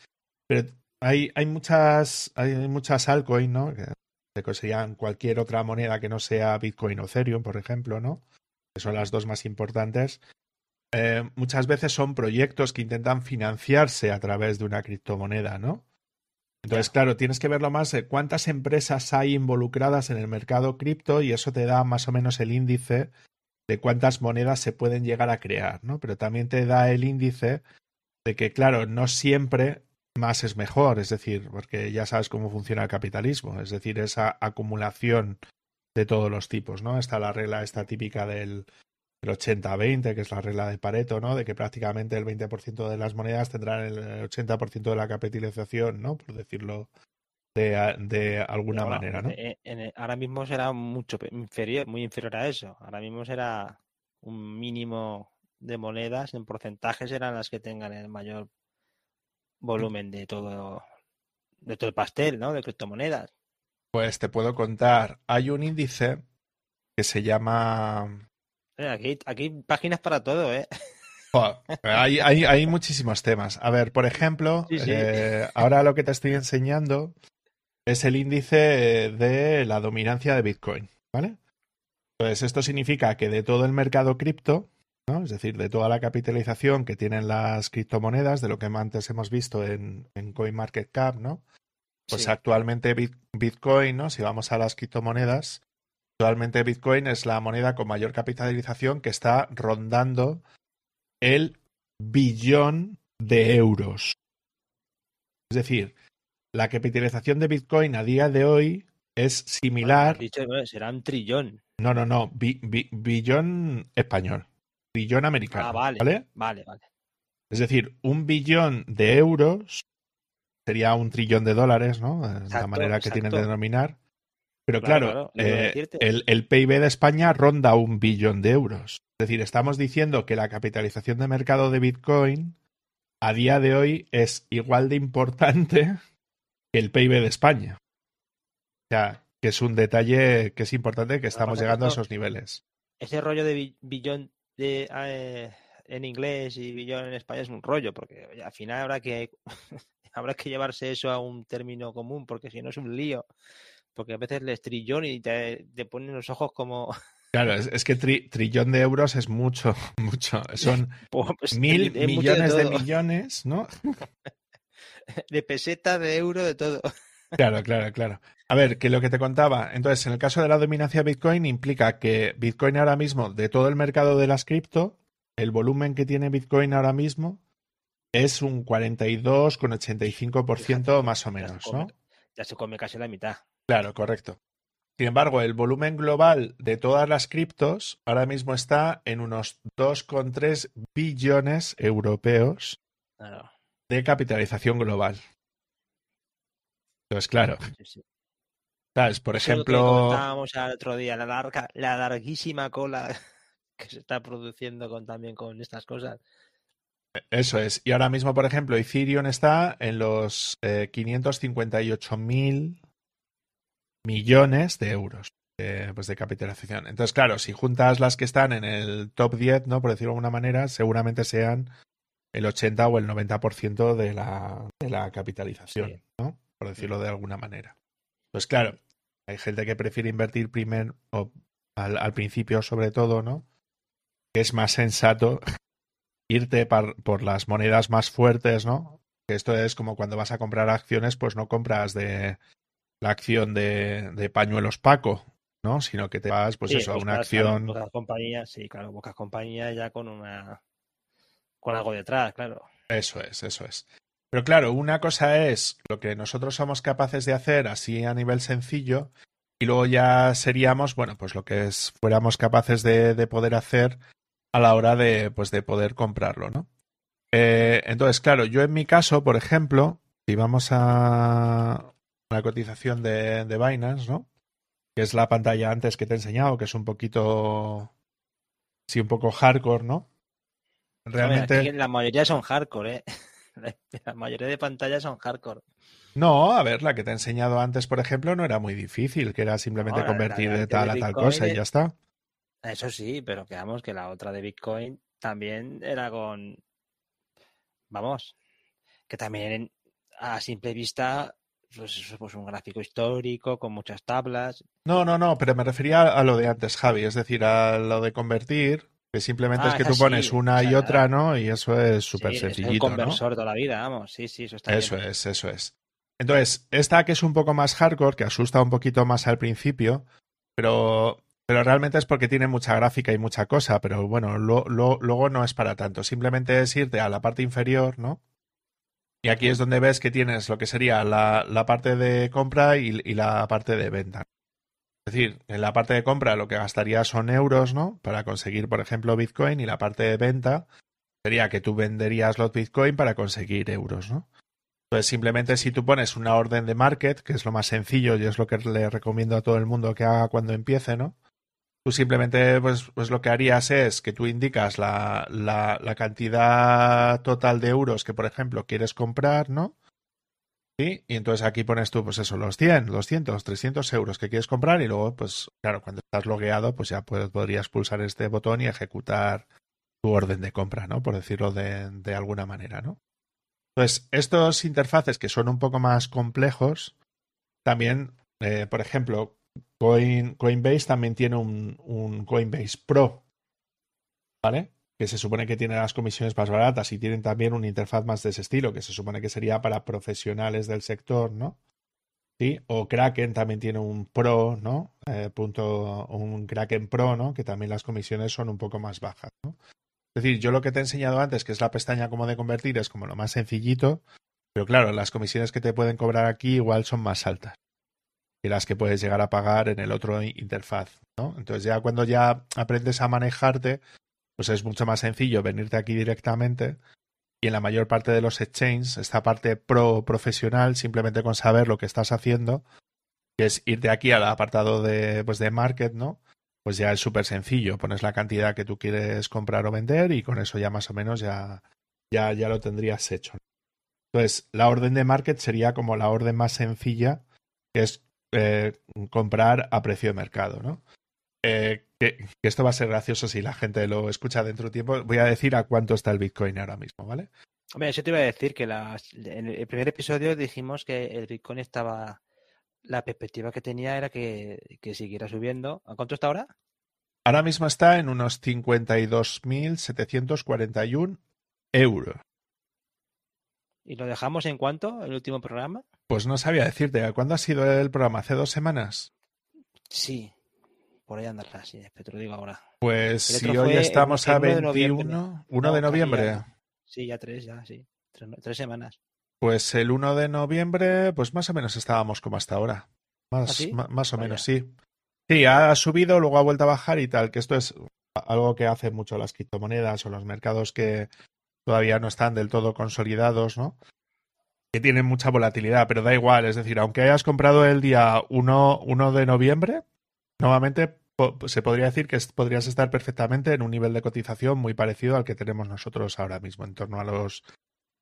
Pero hay, hay muchas, hay muchas altcoins, ¿no? Que se conseguían cualquier otra moneda que no sea Bitcoin o Ethereum, por ejemplo, ¿no? Que son las dos más importantes. Eh, muchas veces son proyectos que intentan financiarse a través de una criptomoneda, ¿no? Entonces, claro, tienes que verlo más de cuántas empresas hay involucradas en el mercado cripto y eso te da más o menos el índice de cuántas monedas se pueden llegar a crear, ¿no? Pero también te da el índice de que, claro, no siempre más es mejor, es decir, porque ya sabes cómo funciona el capitalismo, es decir, esa acumulación de todos los tipos, ¿no? Está la regla esta típica del, 80-20, que es la regla de Pareto, ¿no? De que prácticamente el 20% de las monedas tendrán el 80% de la capitalización, ¿no? Por decirlo de, alguna manera, ¿no? ahora mismo será mucho inferior, muy inferior a eso. Ahora mismo será un mínimo de monedas en porcentajes serán las que tengan el mayor volumen de todo de todo el pastel, ¿no? De criptomonedas. Pues te puedo contar, hay un índice que se llama eh, aquí, aquí páginas para todo, ¿eh? hay, hay, hay, muchísimos temas. A ver, por ejemplo, eh, ahora lo que te estoy enseñando es el índice de la dominancia de Bitcoin, ¿vale? Pues esto significa que de todo el mercado cripto, ¿no? es decir, de toda la capitalización que tienen las criptomonedas, de lo que antes hemos visto en, en CoinMarketCap, ¿no? Pues actualmente Bitcoin, ¿no? Si vamos a las criptomonedas, actualmente Bitcoin es la moneda con mayor capitalización que está rondando el billón de euros. Es decir, la capitalización de Bitcoin a día de hoy es similar. dicho, será un trillón. No, no, no. billón español. Billón americano. Ah, vale, vale. Vale, Es decir, un billón de euros sería un trillón de dólares, ¿no? la manera que tienen de denominar. Pero claro, eh, el, el PIB de España ronda un billón de euros. Es decir, estamos diciendo que la capitalización de mercado de Bitcoin a día de hoy es igual de importante [LAUGHS] el PIB de España. O sea, que es un detalle que es importante que estamos llegando a esos niveles. Ese rollo de billón de, eh, en inglés y billón en español es un rollo, porque al final habrá que [LAUGHS] habrá que llevarse eso a un término común, porque si no es un lío. Porque a veces le trillón y te, ponen los ojos como. Claro, [LAUGHS] es, que trillón de euros es mucho, [LAUGHS] mucho. Son [LAUGHS] pues, mil millones de millones, ¿no? de peseta, de euro, de todo. Claro, claro, claro. A ver, que lo que te contaba, entonces, en el caso de la dominancia Bitcoin implica que Bitcoin ahora mismo, de todo el mercado de las cripto, el volumen que tiene Bitcoin ahora mismo es un 42,85% más o menos, ¿no? Ya se come casi la mitad. Claro, correcto. Sin embargo, el volumen global de todas las criptos ahora mismo está en unos 2,3 billones europeos. Claro de capitalización global. Entonces, claro. ¿Sabes? Por ejemplo. Estábamos al otro día, la, larga, la larguísima cola [LAUGHS] que se está produciendo con, también con estas cosas. Eso es. Y ahora mismo, por ejemplo, Ethereum está en los eh, 558 mil millones de euros de, pues de capitalización. Entonces, claro, si juntas las que están en el top 10, ¿no? Por decirlo de alguna manera, seguramente sean el 80 o el 90% de la, de la capitalización, ¿no? Por decirlo de alguna manera. Pues claro, hay gente que prefiere invertir primero, o al, al, principio sobre todo, ¿no? Que es más sensato irte por las monedas más fuertes, ¿no? Que esto es como cuando vas a comprar acciones, pues no compras de la acción de, de pañuelos Paco, ¿no? Sino que te vas, pues eso, a una acción. compañías, sí, claro, pocas compañías ya con una con algo detrás, claro. Eso es, eso es. Pero claro, una cosa es lo que nosotros somos capaces de hacer así a nivel sencillo y luego ya seríamos, bueno, pues lo que es, fuéramos capaces de, de poder hacer a la hora de, pues de poder comprarlo, ¿no? Eh, entonces, claro, yo en mi caso, por ejemplo, si vamos a la cotización de, de Binance, ¿no? Que es la pantalla antes que te he enseñado, que es un poquito, sí, un poco hardcore, ¿no? Realmente. la mayoría son hardcore, ¿eh? [LAUGHS] La mayoría de pantallas son hardcore. No, a ver, la que te he enseñado antes, por ejemplo, no era muy difícil, que era simplemente convertir de tal a tal cosa y ya está. Eso sí, pero quedamos que la otra de Bitcoin también era con. Vamos, que también a simple vista pues, pues un gráfico histórico con muchas tablas. No, no, no, pero me refería a lo de antes, Javi, es decir, a lo de convertir que simplemente es ah, que tú pones una y otra, ¿no? Y eso es súper sí, sencillito. Es conversor toda la vida, vamos. Sí, sí, eso está Eso es, eso es. Entonces, esta que es un poco más hardcore, que asusta un poquito más al principio, pero Pero realmente es porque tiene mucha gráfica y mucha cosa, pero bueno, luego no es para tanto. Simplemente es irte a la parte inferior, ¿no? Y aquí es donde ves que tienes lo que sería la, la parte de compra y, la parte de venta. Es decir, en la parte de compra lo que gastaría son euros, ¿no? Para conseguir, por ejemplo, Bitcoin y la parte de venta sería que tú venderías los Bitcoin para conseguir euros, ¿no? Entonces, simplemente si tú pones una orden de market, que es lo más sencillo y es lo que le recomiendo a todo el mundo que haga cuando empiece, ¿no? Tú simplemente, pues, pues lo que harías es que tú indicas la, la, la, cantidad total de euros que, por ejemplo, quieres comprar, ¿no? ¿Sí? Y entonces aquí pones tú, pues eso, los 100, 200, 300 euros que quieres comprar y luego, pues claro, cuando estás logueado, pues ya podrías pulsar este botón y ejecutar tu orden de compra, ¿no? Por decirlo de, de alguna manera, ¿no? Entonces, estos interfaces que son un poco más complejos, también, eh, por ejemplo, Coinbase también tiene un, Coinbase Pro, ¿vale? Que se supone que tiene las comisiones más baratas y tienen también una interfaz más de ese estilo, que se supone que sería para profesionales del sector, ¿no? ¿Sí? O Kraken también tiene un Pro, ¿no? Eh, punto, un Kraken Pro, ¿no? Que también las comisiones son un poco más bajas, ¿no? Es decir, yo lo que te he enseñado antes, que es la pestaña como de convertir, es como lo más sencillito, pero claro, las comisiones que te pueden cobrar aquí igual son más altas las que puedes llegar a pagar en el otro interfaz, ¿no? Entonces ya cuando ya aprendes a manejarte, pues es mucho más sencillo venirte aquí directamente y en la mayor parte de los exchanges, esta parte pro profesional, simplemente con saber lo que estás haciendo, que es irte aquí al apartado de, pues de market, ¿no? Pues ya es súper sencillo, pones la cantidad que tú quieres comprar o vender y con eso ya más o menos ya, ya, ya lo tendrías hecho. Entonces, la orden de market sería como la orden más sencilla, que es eh, comprar a precio de mercado, ¿no? Eh, que, esto va a ser gracioso si la gente lo escucha dentro de tiempo. Voy a decir a cuánto está el Bitcoin ahora mismo, ¿vale? Hombre, yo te iba a decir que en el primer episodio dijimos que el Bitcoin estaba. La perspectiva que tenía era que, que siguiera subiendo. ¿A cuánto está ahora? Ahora mismo está en unos 52.741 euros. ¿Y lo dejamos en cuánto, el último programa? Pues no sabía decirte. ¿Cuándo ha sido el programa? ¿Hace dos semanas? Sí, por ahí andará, sí, te lo digo ahora. Pues si hoy estamos a 21, 1 de noviembre. Sí, ya tres, ya, sí. Tres, semanas. Pues el 1 de noviembre, pues más o menos estábamos como hasta ahora. Más, ¿Ah, más o menos, sí. Sí, ha subido, luego ha vuelto a bajar y tal, que esto es algo que hacen mucho las criptomonedas o los mercados que todavía no están del todo consolidados, ¿no? Que tienen mucha volatilidad, pero da igual, es decir, aunque hayas comprado el día 1, 1 de noviembre, nuevamente se podría decir que podrías estar perfectamente en un nivel de cotización muy parecido al que tenemos nosotros ahora mismo, en torno a los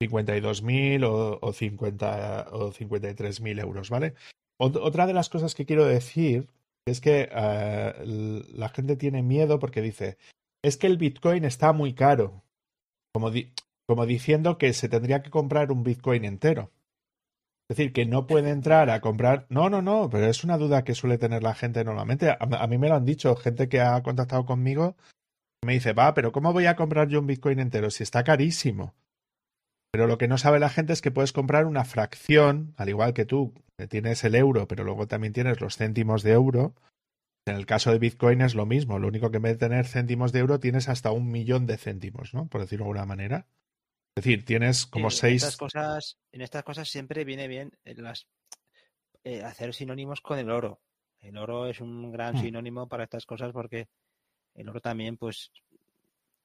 52.000 o, o, 50, o 53.000 euros, ¿vale? Otra de las cosas que quiero decir es que eh, la gente tiene miedo porque dice, es que el Bitcoin está muy caro como, como diciendo que se tendría que comprar un Bitcoin entero. Es decir, que no puede entrar a comprar. No, no, no, pero es una duda que suele tener la gente normalmente. A, mí me lo han dicho, gente que ha contactado conmigo me dice, va, pero ¿cómo voy a comprar yo un Bitcoin entero si está carísimo? Pero lo que no sabe la gente es que puedes comprar una fracción, al igual que tú, que tienes el euro, pero luego también tienes los céntimos de euro, en el caso de Bitcoin es lo mismo, lo único que en vez de tener céntimos de euro tienes hasta un millón de céntimos, ¿no? Por decirlo de alguna manera. Es decir, tienes como seis. En estas cosas, en estas cosas siempre viene bien las, eh, hacer sinónimos con el oro. El oro es un gran hmm. sinónimo para estas cosas porque el oro también, pues,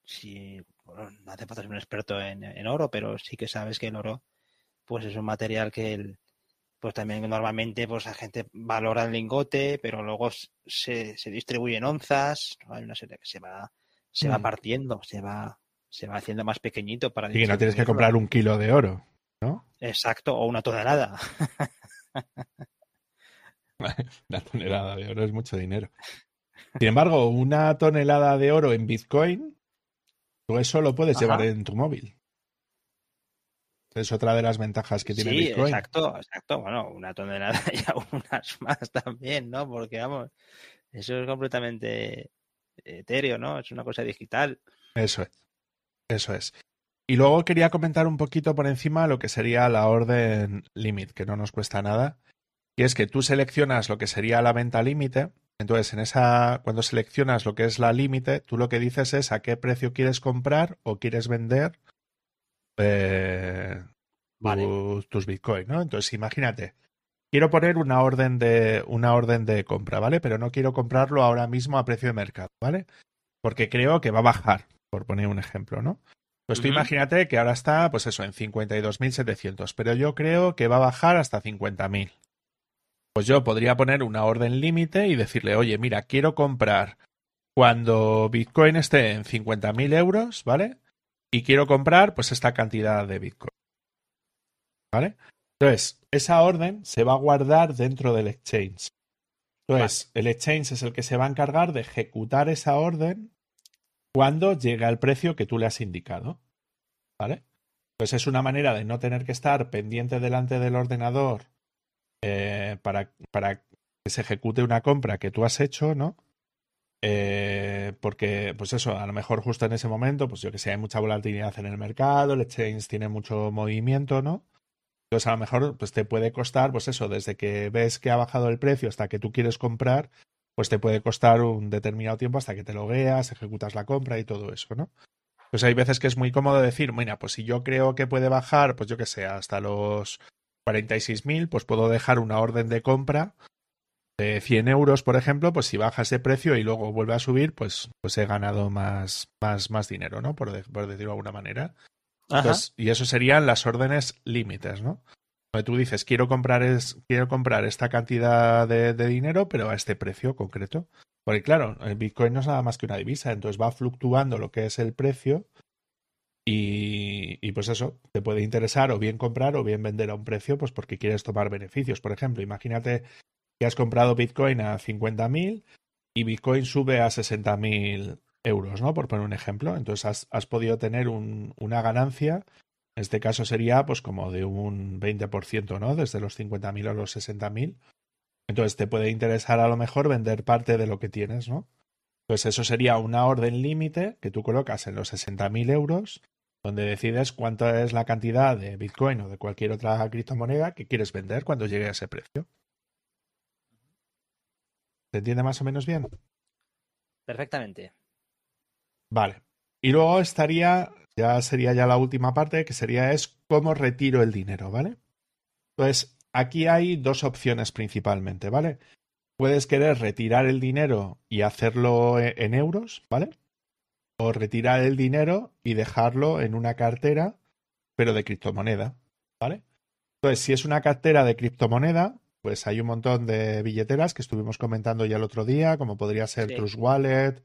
si no hace falta ser un experto en, en, oro, pero sí que sabes que el oro, pues es un material que el, pues también normalmente pues la gente valora el lingote, pero luego se, se distribuye en onzas, hay una serie que se va, se va mm. partiendo, se va, se va haciendo más pequeñito para Y no tienes que comprar un kilo de oro, ¿no? Exacto, o una tonelada. [LAUGHS] una tonelada de oro es mucho dinero. Sin embargo, una tonelada de oro en Bitcoin, tú eso lo puedes llevar en tu móvil. Es otra de las ventajas que tiene Bitcoin. Exacto, exacto. Bueno, una tonelada [LAUGHS] y unas más también, ¿no? Porque vamos, eso es completamente etéreo, ¿no? Es una cosa digital. Eso es. Eso es. Y luego quería comentar un poquito por encima lo que sería la orden limit, que no nos cuesta nada. Y es que tú seleccionas lo que sería la venta límite, Entonces, en esa, cuando seleccionas lo que es la límite, tú lo que dices es a qué precio quieres comprar o quieres vender eh, tus, tus Bitcoin, ¿no? Entonces, imagínate, quiero poner una orden de una orden de compra, ¿vale? Pero no quiero comprarlo ahora mismo a precio de mercado, ¿vale? Porque creo que va a bajar, por poner un ejemplo, ¿no? Pues tú imagínate que ahora está, pues eso, en 52.700, pero yo creo que va a bajar hasta 50.000. Pues yo podría poner una orden límite y decirle, oye, mira, quiero comprar cuando Bitcoin esté en 50.000 euros, ¿vale? Y quiero comprar pues esta cantidad de Bitcoin. ¿Vale? Entonces, esa orden se va a guardar dentro del exchange. Entonces, el exchange es el que se va a encargar de ejecutar esa orden cuando llega el precio que tú le has indicado. ¿Vale? Pues es una manera de no tener que estar pendiente delante del ordenador eh, para, para que se ejecute una compra que tú has hecho, ¿no? Eh, porque, pues eso, a lo mejor justo en ese momento, pues yo que sé, hay mucha volatilidad en el mercado, el exchange tiene mucho movimiento, ¿no? Entonces a lo mejor pues te puede costar, pues eso, desde que ves que ha bajado el precio hasta que tú quieres comprar, pues te puede costar un determinado tiempo hasta que te logueas, ejecutas la compra y todo eso, ¿no? Pues hay veces que es muy cómodo decir, mira, pues si yo creo que puede bajar, pues yo que sé, hasta los 46.000, pues puedo dejar una orden de compra de 100 euros, por ejemplo, pues si baja ese precio y luego vuelve a subir, pues, pues he ganado más, más, más dinero, ¿no? Por, por decirlo de alguna manera. y eso serían las órdenes límites, ¿no? Tú dices, quiero comprar, es, quiero comprar esta cantidad de, de dinero, pero a este precio concreto. Porque claro, el Bitcoin no es nada más que una divisa, entonces va fluctuando lo que es el precio y, pues eso, te puede interesar o bien comprar o bien vender a un precio, pues porque quieres tomar beneficios. Por ejemplo, imagínate que has comprado Bitcoin a 50.000 y Bitcoin sube a 60.000 euros, ¿no? Por poner un ejemplo. Entonces has, has podido tener un, una ganancia. En este caso sería pues como de un 20%, ¿no? Desde los 50.000 a los 60.000. Entonces te puede interesar a lo mejor vender parte de lo que tienes, ¿no? Pues eso sería una orden límite que tú colocas en los 60.000 euros, donde decides cuánta es la cantidad de Bitcoin o de cualquier otra criptomoneda que quieres vender cuando llegue a ese precio. ¿Se entiende más o menos bien? Perfectamente. Vale. Y luego estaría, ya sería ya la última parte, que sería es cómo retiro el dinero, ¿vale? Pues aquí hay dos opciones principalmente, ¿vale? puedes querer retirar el dinero y hacerlo e, en euros, ¿vale? O retirar el dinero y dejarlo en una cartera, pero de criptomoneda, ¿vale? Entonces, si es una cartera de criptomoneda, pues hay un montón de billeteras que estuvimos comentando ya el otro día, como podría ser Trust Wallet,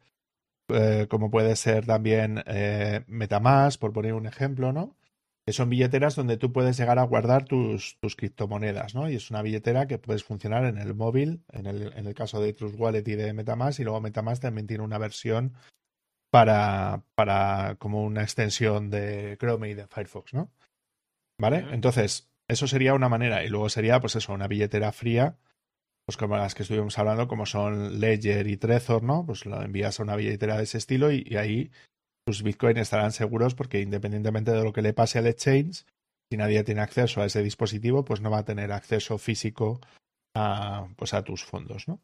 eh, como puede ser también eh, Metamask, por poner un ejemplo, ¿no? que son billeteras donde tú puedes llegar a guardar tus, tus criptomonedas, ¿no? Y es una billetera que puedes funcionar en el móvil, en el, en el caso de Trust Wallet y de Metamask, y luego Metamask también tiene una versión para, para como una extensión de Chrome y de Firefox, ¿no? ¿Vale? Entonces, eso sería una manera. Y luego sería, pues eso, una billetera fría, pues como las que estuvimos hablando, como son Ledger y Trezor, ¿no? Pues lo envías a una billetera de ese estilo y ahí sus bitcoins estarán seguros porque independientemente de lo que le pase al exchange, si nadie tiene acceso a ese dispositivo, pues no va a tener acceso físico a, pues a tus fondos, ¿no?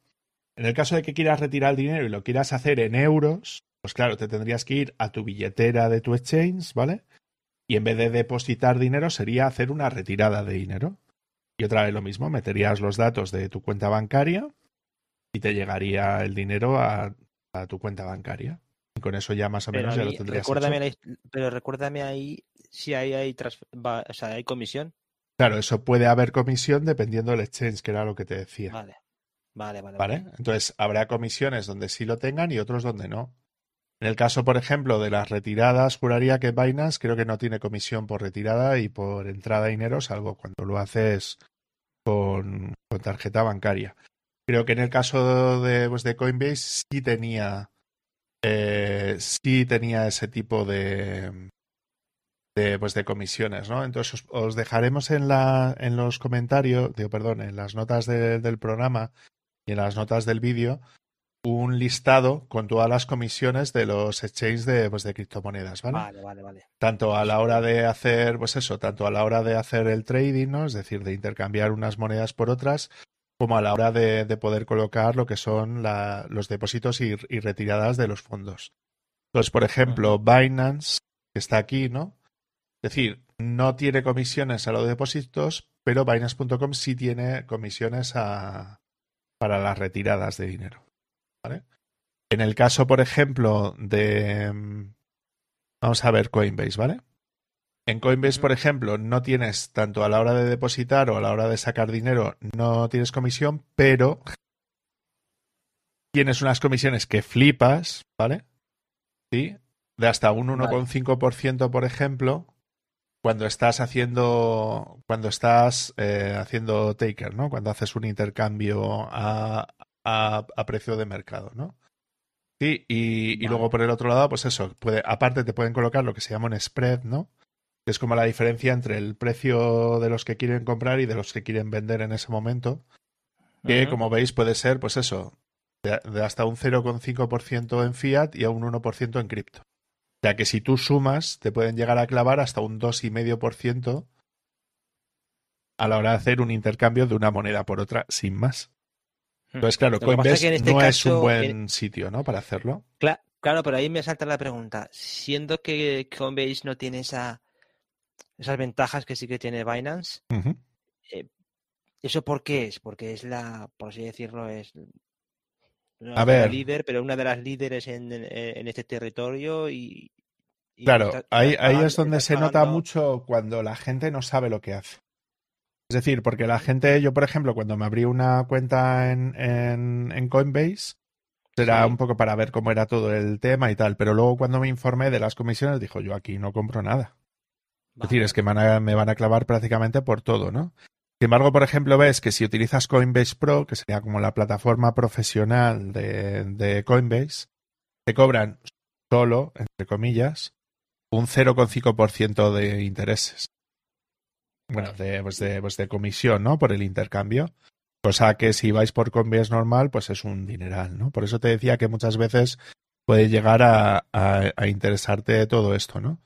En el caso de que quieras retirar el dinero y lo quieras hacer en euros, pues claro, te tendrías que ir a tu billetera de tu exchange, ¿vale? Y en vez de depositar dinero sería hacer una retirada de dinero. Y otra vez lo mismo, meterías los datos de tu cuenta bancaria y te llegaría el dinero a tu cuenta bancaria con eso ya más o menos ya lo tendrías recuérdame pero recuérdame ahí si hay, hay, o sea, hay comisión. Claro, eso puede haber comisión dependiendo del exchange, que era lo que te decía. Vale. Vale, vale, vale. Entonces, habrá comisiones donde sí lo tengan y otros donde no. En el caso, por ejemplo, de las retiradas, juraría que Binance creo que no tiene comisión por retirada y por entrada de dinero, salvo cuando lo haces con, con tarjeta bancaria. Creo que en el caso de, pues, de Coinbase sí tenía eh, sí tenía ese tipo de, de, pues de comisiones, ¿no? Entonces os, dejaremos en, la, en los comentarios, digo, perdón, en las notas del programa y en las notas del vídeo un listado con todas las comisiones de los exchanges de, pues de criptomonedas, ¿vale? Vale, vale, vale. Tanto a la hora de hacer, pues eso, tanto a la hora de hacer el trading, ¿no? Es decir, de intercambiar unas monedas por otras, como a la hora de, poder colocar lo que son los depósitos y, retiradas de los fondos. Entonces, por ejemplo, Binance, que está aquí, ¿no? Es decir, no tiene comisiones a los depósitos, pero Binance.com sí tiene comisiones a, para las retiradas de dinero. ¿Vale? En el caso, por ejemplo, de... Mm, vamos a ver Coinbase, ¿vale? En Coinbase, por ejemplo, no tienes tanto a la hora de depositar o a la hora de sacar dinero, no tienes comisión, pero tienes unas comisiones que flipas, ¿vale? Sí, de hasta un 1,5%, por ejemplo, cuando estás haciendo cuando estás eh, haciendo taker, ¿no? Cuando haces un intercambio a, a, precio de mercado, ¿no? Sí, y, y, luego por el otro lado, pues eso, puede, aparte te pueden colocar lo que se llama un spread, ¿no? es como la diferencia entre el precio de los que quieren comprar y de los que quieren vender en ese momento. Que, como veis, puede ser, pues eso, de, hasta un 0,5% en fiat y a un 1% en cripto. Sea que si tú sumas, te pueden llegar a clavar hasta un 2,5% a la hora de hacer un intercambio de una moneda por otra, sin más. Entonces, claro, Coinbase este no es un buen sitio, ¿no? Para hacerlo. Claro, pero ahí me salta la pregunta. Siendo que Coinbase no tiene esa esas ventajas que sí que tiene Binance. Eh, ¿Eso por qué es? Porque es la, por así decirlo, es una a líder, pero una de las líderes en, este territorio y... claro, ahí, ahí es donde se nota mucho cuando la gente no sabe lo que hace. Es decir, porque la gente, yo por ejemplo, cuando me abrí una cuenta en, en, Coinbase, era un poco para ver cómo era todo el tema y tal, pero luego cuando me informé de las comisiones, dijo, yo aquí no compro nada. Es decir, es que me van, a, clavar prácticamente por todo, ¿no? Sin embargo, por ejemplo, ves que si utilizas Coinbase Pro, que sería como la plataforma profesional de, Coinbase, te cobran solo, entre comillas, un 0,5% de intereses. Bueno, de, pues de, pues de comisión, ¿no? Por el intercambio. Cosa que si vais por Coinbase normal, pues es un dineral, ¿no? Por eso te decía que muchas veces puede llegar a, a interesarte todo esto, ¿no?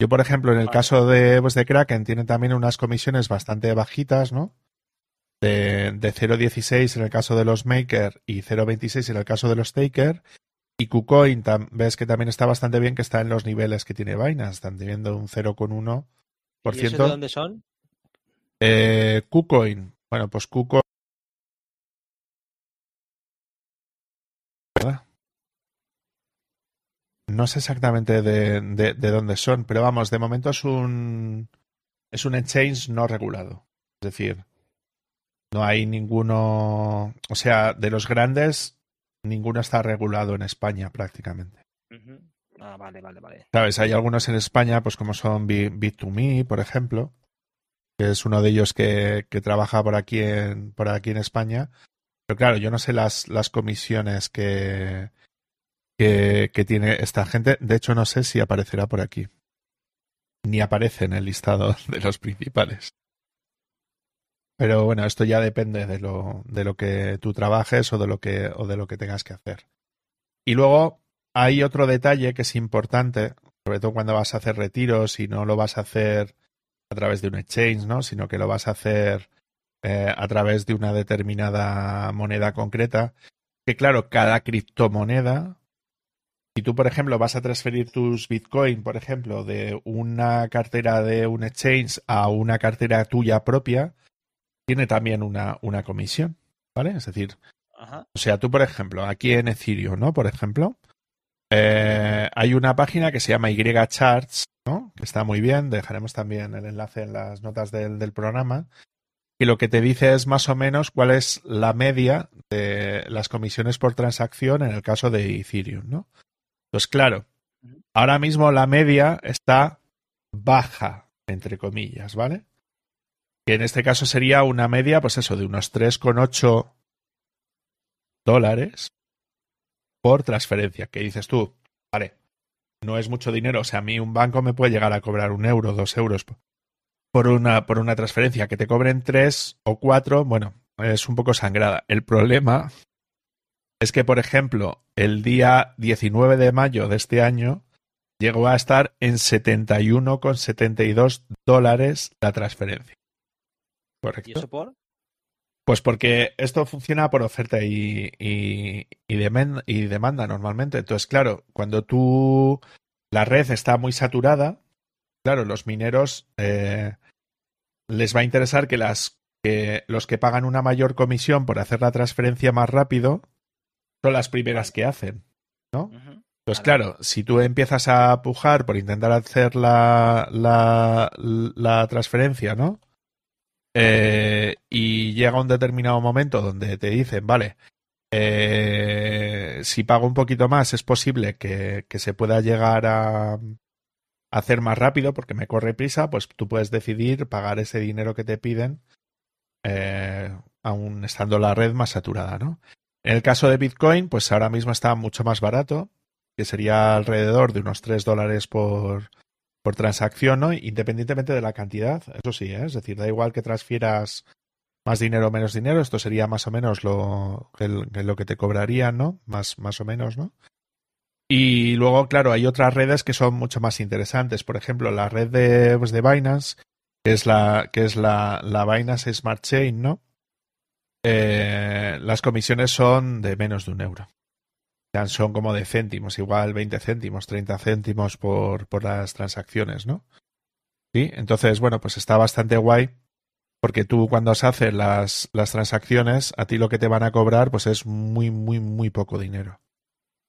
Yo, por ejemplo, en el caso de, pues, de Kraken, tiene también unas comisiones bastante bajitas, ¿no? De, de 0.16 en el caso de los Maker y 0.26 en el caso de los Taker. Y KuCoin ves que también está bastante bien, que está en los niveles que tiene Binance. Están teniendo un 0,1%. ¿Y eso de dónde son? Eh, KuCoin. Bueno, pues KuCoin. ¿Verdad? No sé exactamente de, de, dónde son, pero vamos, de momento es un es un exchange no regulado. Es decir, no hay ninguno, o sea, de los grandes, ninguno está regulado en España prácticamente. Ah, vale, vale, vale. Sabes, hay algunos en España, pues como son Bit2Me, por ejemplo, que es uno de ellos que, que trabaja por aquí en, por aquí en España. Pero claro, yo no sé las, comisiones que, que, tiene esta gente. De hecho, no sé si aparecerá por aquí. Ni aparece en el listado [LAUGHS] de los principales. Pero bueno, esto ya depende de lo, de lo que tú trabajes o de lo que, o de lo que tengas que hacer. Y luego hay otro detalle que es importante, sobre todo cuando vas a hacer retiros y no lo vas a hacer a través de un exchange, ¿no? Sino que lo vas a hacer eh, a través de una determinada moneda concreta. Que claro, cada criptomoneda si tú, por ejemplo, vas a transferir tus Bitcoin, por ejemplo, de una cartera de un exchange a una cartera tuya propia, tiene también una, una comisión, ¿vale? Es decir, o sea, tú, por ejemplo, aquí en Ethereum, ¿no? Por ejemplo, eh, hay una página que se llama YCharts, Que está muy bien, dejaremos también el enlace en las notas del, programa. Y lo que te dice es más o menos cuál es la media de las comisiones por transacción en el caso de Ethereum, ¿no? Pues claro, ahora mismo la media está baja, entre comillas, ¿vale? Que en este caso sería una media, pues eso, de unos 3,8 dólares por transferencia. ¿Qué dices tú? Vale, no es mucho dinero. O sea, a mí un banco me puede llegar a cobrar un euro, dos euros por una, por una transferencia. Que te cobren tres o cuatro, bueno, es un poco sangrada. El problema es que, por ejemplo, el día 19 de mayo de este año llegó a estar en 71,72 dólares la transferencia. ¿Correcto? ¿Y eso por? Pues porque esto funciona por oferta y, y, y, demanda normalmente. Entonces, claro, cuando tú la red está muy saturada, claro, los mineros eh, les va a interesar que las que los que pagan una mayor comisión por hacer la transferencia más rápido son las primeras que hacen, ¿no? Entonces, claro, si tú empiezas a pujar por intentar hacer la, la, la transferencia, ¿no? Eh, y llega un determinado momento donde te dicen, vale, eh, si pago un poquito más es posible que, se pueda llegar a, hacer más rápido porque me corre prisa, pues tú puedes decidir pagar ese dinero que te piden eh, aún estando la red más saturada, ¿no? En el caso de Bitcoin, pues ahora mismo está mucho más barato, que sería alrededor de unos 3 dólares por, por transacción, ¿no? Independientemente de la cantidad, eso sí, ¿eh? es decir, da igual que transfieras más dinero o menos dinero, esto sería más o menos lo, lo que te cobrarían, ¿no? Más, más o menos, ¿no? Y luego, claro, hay otras redes que son mucho más interesantes. Por ejemplo, la red de, pues, de Binance, que es la, que es la, la Binance Smart Chain, ¿no? Eh, las comisiones son de menos de un euro son como de céntimos, igual 20 céntimos, 30 céntimos por, por las transacciones, ¿no? Sí, entonces, bueno, pues está bastante guay porque tú cuando se hacen las, las transacciones, a ti lo que te van a cobrar pues es muy, muy, muy poco dinero.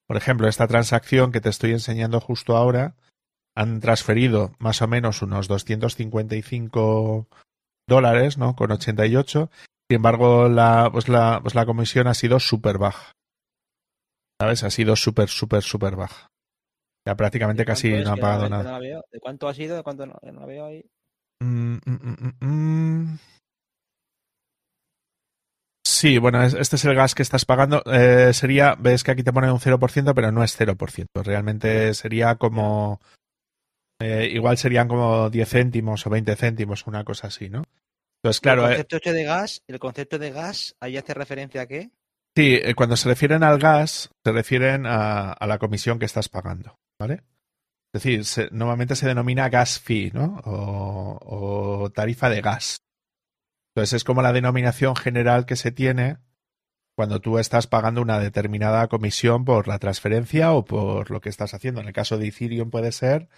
Por ejemplo, esta transacción que te estoy enseñando justo ahora, han transferido más o menos unos 255 dólares, ¿no? Con 88. Sin embargo, la, pues la, pues la comisión ha sido súper baja. ¿Sabes? Ha sido súper, súper, súper baja. Ya prácticamente casi no ha pagado nada. ¿De cuánto ha sido? ¿De cuánto no, la veo ahí? Mm, mm, mm, sí, bueno, este es el gas que estás pagando. Eh, sería, ves que aquí te pone un 0%, pero no es 0%. Realmente sería como... Eh, igual serían como 10 céntimos o 20 céntimos, una cosa así, ¿no? Entonces, claro... El concepto de gas, el concepto de gas, ahí hace referencia a qué? Sí, eh, cuando se refieren al gas, se refieren a, la comisión que estás pagando, ¿vale? Es decir, normalmente se denomina gas fee, ¿no? O, tarifa de gas. Entonces es como la denominación general que se tiene cuando tú estás pagando una determinada comisión por la transferencia o por lo que estás haciendo. En el caso de Ethereum puede ser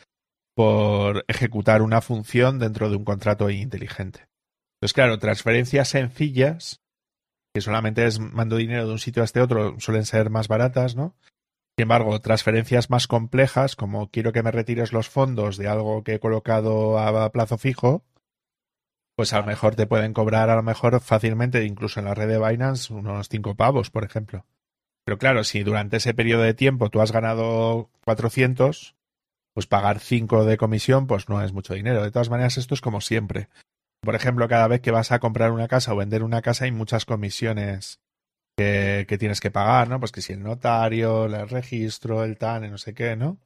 por ejecutar una función dentro de un contrato inteligente. Entonces, claro, transferencias sencillas que solamente es mando dinero de un sitio a este otro, suelen ser más baratas, ¿no? Sin embargo, transferencias más complejas, como quiero que me retires los fondos de algo que he colocado a plazo fijo, pues a lo mejor te pueden cobrar a lo mejor fácilmente, incluso en la red de Binance, unos cinco pavos, por ejemplo. Pero claro, si durante ese periodo de tiempo tú has ganado 400, pues pagar 5 de comisión, pues no es mucho dinero. De todas maneras, esto es como siempre. Por ejemplo, cada vez que vas a comprar una casa o vender una casa hay muchas comisiones que, tienes que pagar, ¿no? Pues que si el notario, el registro, el TAN, no sé qué, ¿no?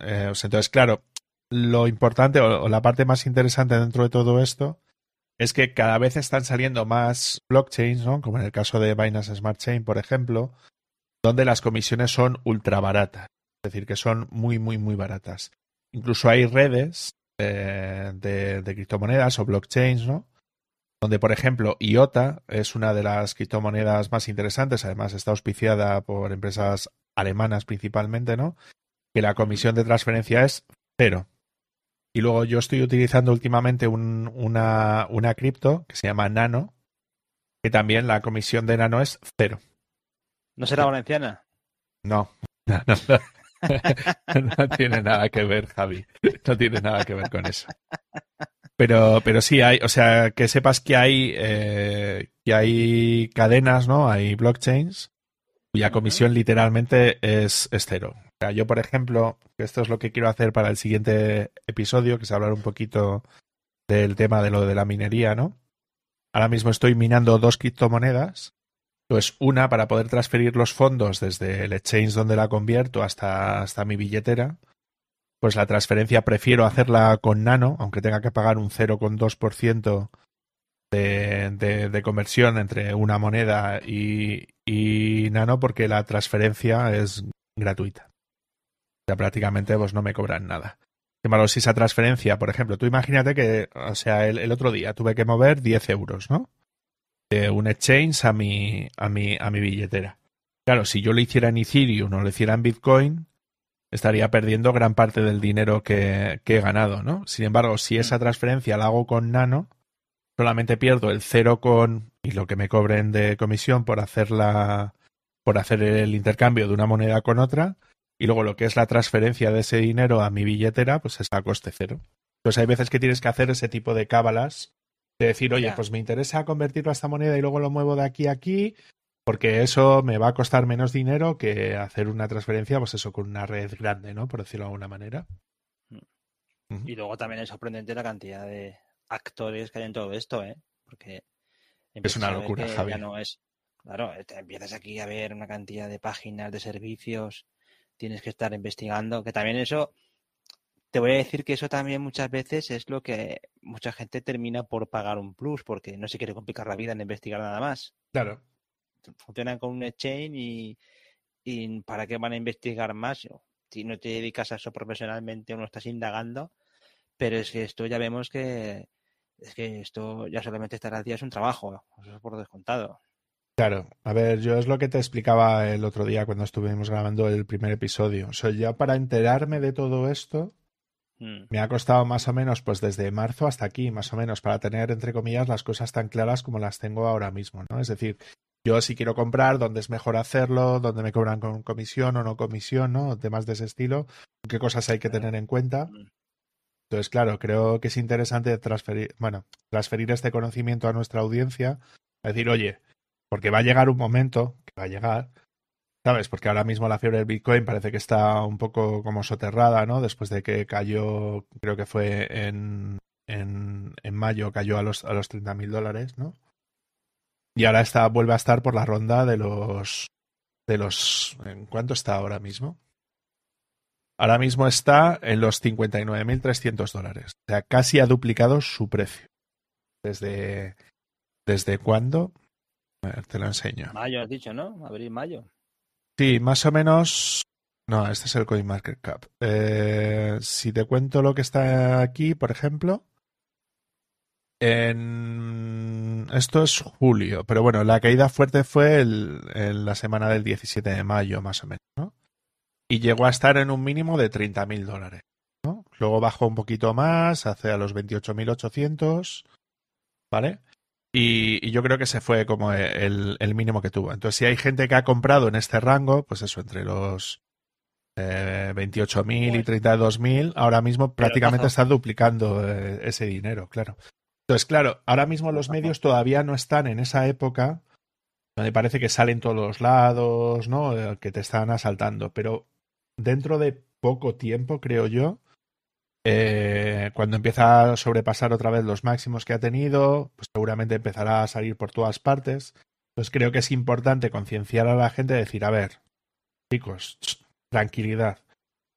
Eh, entonces, claro, lo importante o, la parte más interesante dentro de todo esto es que cada vez están saliendo más blockchains, ¿no? Como en el caso de Binance Smart Chain, por ejemplo, donde las comisiones son ultra baratas. Es decir, que son muy, muy, muy baratas. Incluso hay redes eh, de, criptomonedas o blockchains, ¿no? Donde, por ejemplo, IOTA es una de las criptomonedas más interesantes, además está auspiciada por empresas alemanas principalmente, ¿no? Que la comisión de transferencia es cero. Y luego yo estoy utilizando últimamente una, una cripto que se llama Nano, que también la comisión de Nano es cero. ¿No será valenciana? No, [LAUGHS] no, no, no [LAUGHS] tiene nada que ver, Javi. No tiene nada que ver con eso. Pero, pero sí hay, o sea, que sepas que hay, eh, que hay cadenas, ¿no? Hay blockchains cuya comisión literalmente es, es cero. O sea, yo, por ejemplo, esto es lo que quiero hacer para el siguiente episodio, que es hablar un poquito del tema de lo de la minería, ¿no? Ahora mismo estoy minando dos criptomonedas pues una para poder transferir los fondos desde el exchange donde la convierto hasta, hasta mi billetera. Pues la transferencia prefiero hacerla con Nano, aunque tenga que pagar un 0,2% de, de, de conversión entre una moneda y, y Nano, porque la transferencia es gratuita. O sea, prácticamente pues no me cobran nada. Sin embargo, si esa transferencia, por ejemplo, tú imagínate que, o sea, el, el otro día tuve que mover 10 euros, ¿no? Un exchange a mi, a mi, a mi billetera. Claro, si yo lo hiciera en Ethereum o lo hiciera en Bitcoin, estaría perdiendo gran parte del dinero que, que he ganado, ¿no? Sin embargo, si esa transferencia la hago con Nano, solamente pierdo el cero con y lo que me cobren de comisión por hacerla por hacer el intercambio de una moneda con otra y luego lo que es la transferencia de ese dinero a mi billetera pues está a coste cero. Entonces hay veces que tienes que hacer ese tipo de cábalas de decir, oye, pues me interesa convertirlo a esta moneda y luego lo muevo de aquí a aquí porque eso me va a costar menos dinero que hacer una transferencia, pues eso, con una red grande, ¿no? Por decirlo de alguna manera. Mm. Y luego también es sorprendente la cantidad de actores que hay en todo esto, ¿eh? Porque es una locura, Javier. no es, claro, te empiezas aquí a ver una cantidad de páginas, de servicios, tienes que estar investigando, que también eso, te voy a decir que eso también muchas veces es lo que mucha gente termina por pagar un plus, porque no se quiere complicar la vida en investigar nada más. Claro. Funcionan con un exchange y, y ¿para qué van a investigar más? Si no te dedicas a eso profesionalmente o no estás indagando, pero es que esto ya vemos que es que esto ya solamente estar al día es un trabajo, eso es por descontado. Claro, a ver, yo es lo que te explicaba el otro día cuando estuvimos grabando el primer episodio. O sea, ya para enterarme de todo esto. Me ha costado más o menos, pues desde marzo hasta aquí, más o menos, para tener, entre comillas, las cosas tan claras como las tengo ahora mismo, ¿no? Es decir, yo si quiero comprar, dónde es mejor hacerlo, dónde me cobran con comisión o no comisión, ¿no? Temas de ese estilo, qué cosas hay que tener en cuenta. Mm. Entonces, claro, creo que es interesante transferir, bueno, transferir este conocimiento a nuestra audiencia, decir, oye, porque va a llegar un momento, que va a llegar, ¿sabes? Porque ahora mismo la fiebre del Bitcoin parece que está un poco como soterrada, ¿no? Después de que cayó, creo que fue en, en, en mayo, cayó a los, a los 30 mil dólares, ¿no? Y ahora está, vuelve a estar por la ronda de los, de los, ¿en cuánto está ahora mismo? Ahora mismo está en los 59.300 dólares. O sea, casi ha duplicado su precio. ¿Desde, desde cuándo? A ver, te lo enseño. Mayo has dicho, ¿no? Abril, mayo. Sí, más o menos. No, este es el CoinMarketCap. Eh, si te cuento lo que está aquí, por ejemplo. En... Esto es julio, pero bueno, la caída fuerte fue en la semana del 17 de mayo, más o menos, ¿no? y llegó a estar en un mínimo de 30.000 dólares. Luego bajó un poquito más, hacia los 28.800, ¿vale? Y, y, yo creo que se fue como el, el, mínimo que tuvo. Entonces, si hay gente que ha comprado en este rango, pues eso, entre los eh, 28.000 y 32.000, ahora mismo prácticamente están duplicando eh, ese dinero, claro. Entonces, claro, ahora mismo los medios todavía no están en esa época donde parece que salen todos los lados, ¿no? Eh, que te están asaltando. Pero dentro de poco tiempo, creo yo, eh, cuando empieza a sobrepasar otra vez los máximos que ha tenido, pues seguramente empezará a salir por todas partes. Entonces creo que es importante concienciar a la gente, decir, a ver, chicos, tranquilidad.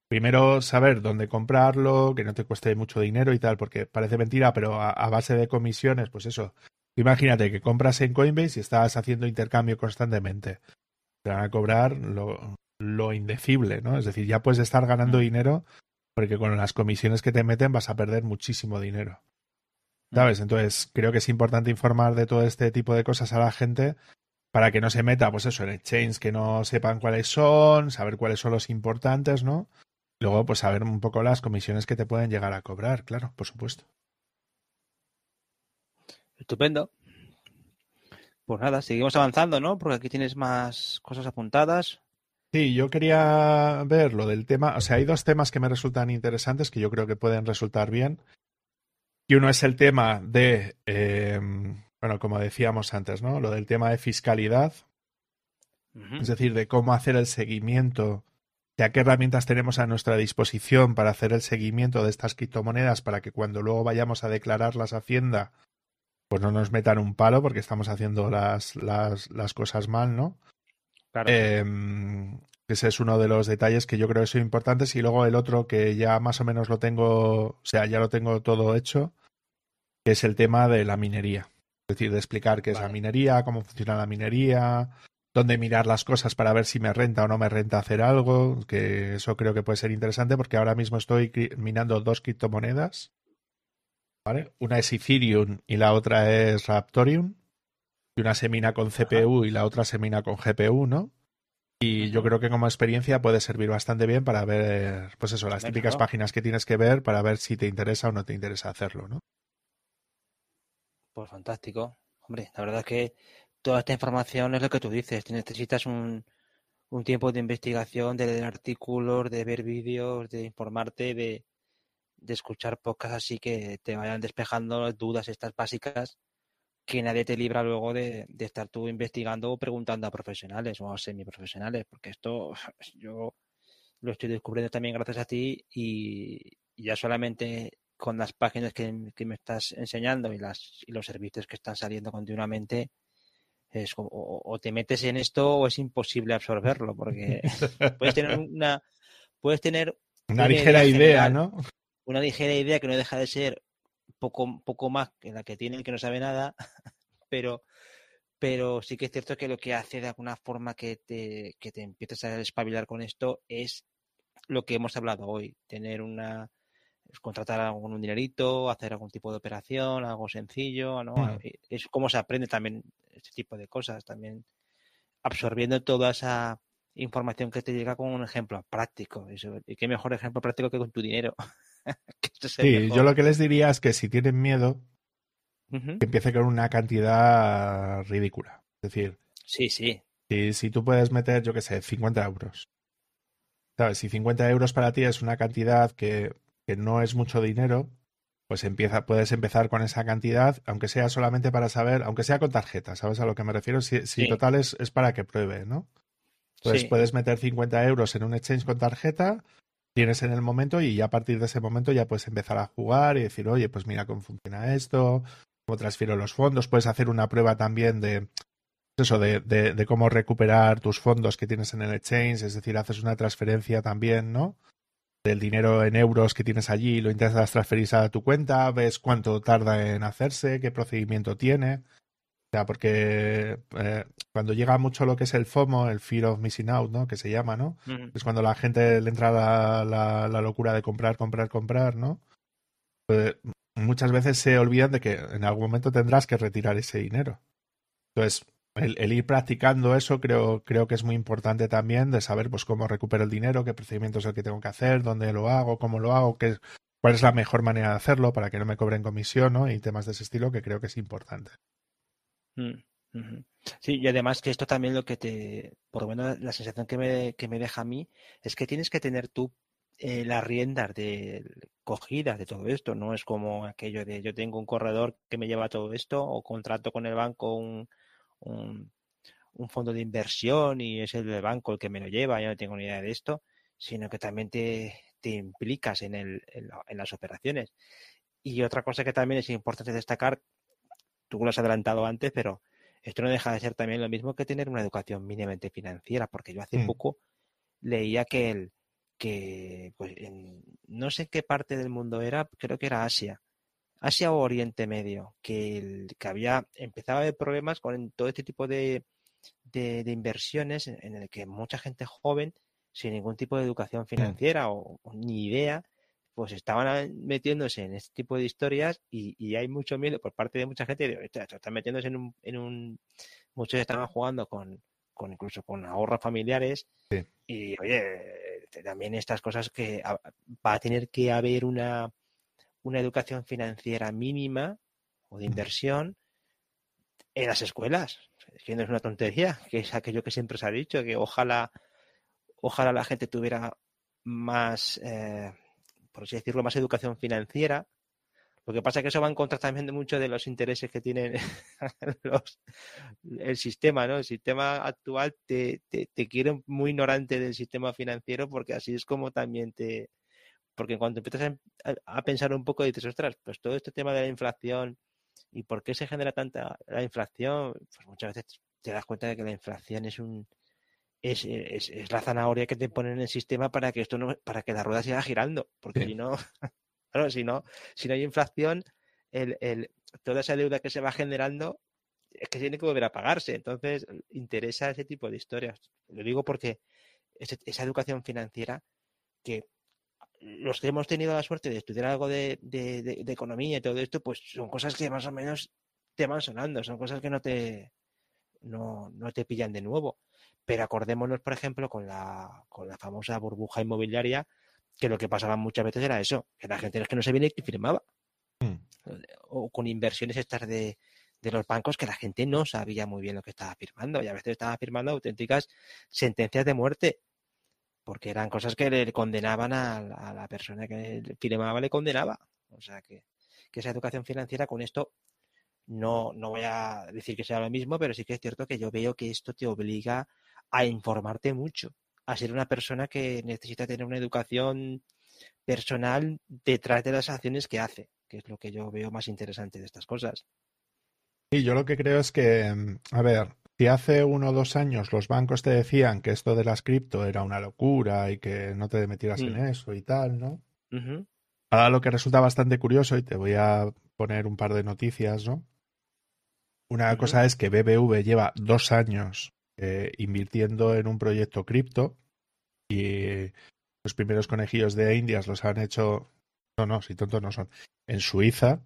Primero saber dónde comprarlo, que no te cueste mucho dinero y tal, porque parece mentira, pero a, a base de comisiones, pues eso. Imagínate que compras en Coinbase y estás haciendo intercambio constantemente. Te van a cobrar lo, lo indecible, ¿no? Es decir, ya puedes estar ganando dinero porque con las comisiones que te meten vas a perder muchísimo dinero. Mm. ¿Sabes? Entonces, creo que es importante informar de todo este tipo de cosas a la gente para que no se meta, pues eso, en exchange que no sepan cuáles son, saber cuáles son los importantes, ¿no? Luego, pues saber un poco las comisiones que te pueden llegar a cobrar, claro, por supuesto. Estupendo. Pues nada, seguimos avanzando, ¿no? Porque aquí tienes más cosas apuntadas. Sí, yo quería ver lo del tema, o sea, hay dos temas que me resultan interesantes que yo creo que pueden resultar bien. Y uno es el tema de, eh, bueno, como decíamos antes, ¿no? Lo del tema de fiscalidad, es decir, de cómo hacer el seguimiento, de a qué herramientas tenemos a nuestra disposición para hacer el seguimiento de estas criptomonedas para que cuando luego vayamos a declararlas a Hacienda, pues no nos metan un palo porque estamos haciendo las, las, las cosas mal, ¿no? Em, ese es uno de los detalles que yo creo que son importantes. Y luego el otro que ya más o menos lo tengo, o sea, ya lo tengo todo hecho, que es el tema de la minería. Es decir, de explicar qué es la minería, cómo funciona la minería, dónde mirar las cosas para ver si me renta o no me renta hacer algo, que eso creo que puede ser interesante porque ahora mismo estoy minando dos criptomonedas. ¿Vale? Una es Ethereum y la otra es Raptorium. Y una se mina con CPU y la otra se mina con GPU, ¿no? Y yo creo que como experiencia puede servir bastante bien para ver, pues eso, las típicas páginas que tienes que ver para ver si te interesa o no te interesa hacerlo, ¿no? Pues fantástico. Hombre, la verdad es que toda esta información es lo que tú dices. Necesitas un, un tiempo de investigación, de leer artículos, de ver vídeos, de informarte, de, de escuchar podcasts así que te vayan despejando dudas estas básicas que nadie te libra luego de, estar tú investigando o preguntando a profesionales o a semiprofesionales, porque esto [SIGHS] yo lo estoy descubriendo también gracias a ti y, ya solamente con las páginas que, me estás enseñando y, las, y los servicios que están saliendo continuamente, es o, te metes en esto o es imposible absorberlo, porque [LAUGHS] puedes tener una, puedes tener una, ligera idea, ¿no? Una ligera idea que no deja de ser poco, poco más que la que tiene el que no sabe nada, [LAUGHS] pero, pero sí que es cierto que lo que hace de alguna forma que te, que te empieces a espabilar con esto es lo que hemos hablado hoy, tener una contratar algún dinerito, hacer algún tipo de operación, algo sencillo, ¿no? Mm. Es como se aprende también este tipo de cosas, también absorbiendo toda esa información que te llega con un ejemplo práctico. y qué mejor ejemplo práctico que con tu dinero. [LAUGHS] [LAUGHS] sí, yo lo que les diría es que si tienen miedo, que empiece con una cantidad ridícula. Es decir, sí, sí. Si, si tú puedes meter, yo qué sé, 50 euros. ¿Sabes? Si 50 euros para ti es una cantidad que, que no es mucho dinero, pues empieza, puedes empezar con esa cantidad, aunque sea solamente para saber, aunque sea con tarjeta, ¿sabes a lo que me refiero? Si, si total es, es, para que pruebe, ¿no? Entonces puedes meter 50 euros en un exchange con tarjeta, tienes en el momento y ya a partir de ese momento ya puedes empezar a jugar y decir, oye, pues mira cómo funciona esto, cómo transfiero los fondos, puedes hacer una prueba también de eso, de, de, de cómo recuperar tus fondos que tienes en el exchange, es decir, haces una transferencia también, ¿no? Del dinero en euros que tienes allí, lo intentas transferir a tu cuenta, ves cuánto tarda en hacerse, qué procedimiento tiene. O sea, porque eh, cuando llega mucho lo que es el FOMO, el Fear of Missing Out, ¿no? Que se llama, ¿no? Es cuando la gente le entra la, la, locura de comprar, comprar, comprar, ¿no? Pues muchas veces se olvidan de que en algún momento tendrás que retirar ese dinero. Entonces, el, ir practicando eso creo, creo que es muy importante también de saber pues cómo recupero el dinero, qué procedimiento es el que tengo que hacer, dónde lo hago, cómo lo hago, qué, cuál es la mejor manera de hacerlo para que no me cobren comisión, ¿no? Y temas de ese estilo que creo que es importante. Mm, sí, y además que esto también lo que te, por lo menos la sensación que me, que me deja a mí, es que tienes que tener tú eh, las riendas de cogidas de todo esto. No es como aquello de yo tengo un corredor que me lleva todo esto o contrato con el banco un, un, fondo de inversión y es el banco el que me lo lleva, yo no tengo ni idea de esto, sino que también te, te implicas en, el, en las operaciones. Y otra cosa que también es importante destacar tú lo has adelantado antes, pero esto no deja de ser también lo mismo que tener una educación mínimamente financiera, porque yo hace mm. poco leía que el que pues no sé en qué parte del mundo era, creo que era Asia, Asia o Oriente Medio, que, el, que había empezado a haber problemas con todo este tipo de, de, inversiones en, el que mucha gente joven, sin ningún tipo de educación mm. financiera o ni idea, pues estaban metiéndose en este tipo de historias y, hay mucho miedo por parte de mucha gente de, están metiéndose en un, en un muchos estaban jugando con, con incluso con ahorros familiares y oye también estas cosas que va a tener que haber una, una educación financiera mínima o de inversión en las escuelas que no es una tontería [LAUGHS] que es aquello que siempre se ha dicho que ojalá ojalá la gente tuviera más eh, por así decirlo, más educación financiera. Lo que pasa es que eso va en contra también de muchos de los intereses que tiene [LAUGHS] el sistema, ¿no? El sistema actual te, te, quiere muy ignorante del sistema financiero porque así es como también te... Porque cuando empiezas a, pensar un poco dices, ostras, pues todo este tema de la inflación y por qué se genera tanta la inflación, pues muchas veces te das cuenta de que la inflación es un es, es, es, la zanahoria que te ponen en el sistema para que esto no, para que la rueda siga girando, porque si no, [LAUGHS] claro, si no, si no hay inflación, el, el, toda esa deuda que se va generando es que tiene que volver a pagarse. Entonces, interesa ese tipo de historias. Lo digo porque esa educación financiera que los que hemos tenido la suerte de estudiar algo de, de, economía y todo esto, pues son cosas que más o menos te van sonando, son cosas que no te, no, no te pillan de nuevo. Pero acordémonos, por ejemplo, con la, con la famosa burbuja inmobiliaria, que lo que pasaba muchas veces era eso, que la gente es que no se viene y firmaba. Hmm. O con inversiones estas de, de los bancos que la gente no sabía muy bien lo que estaba firmando y a veces estaba firmando auténticas sentencias de muerte porque eran cosas que le condenaban a, la persona que firmaba, le condenaba. O sea que, que, esa educación financiera con esto no, no voy a decir que sea lo mismo, pero sí que es cierto que yo veo que esto te obliga a informarte mucho, a ser una persona que necesita tener una educación personal detrás de las acciones que hace, que es lo que yo veo más interesante de estas cosas. Sí, yo lo que creo es que, a ver, si hace uno o dos años los bancos te decían que esto de las cripto era una locura y que no te metieras en mm. eso y tal, ¿no? Ahora lo que resulta bastante curioso, y te voy a poner un par de noticias, ¿no? Una cosa es que BBV lleva dos años eh, invirtiendo en un proyecto cripto y los primeros conejillos de Indias los han hecho, no, no, si tontos no son, en Suiza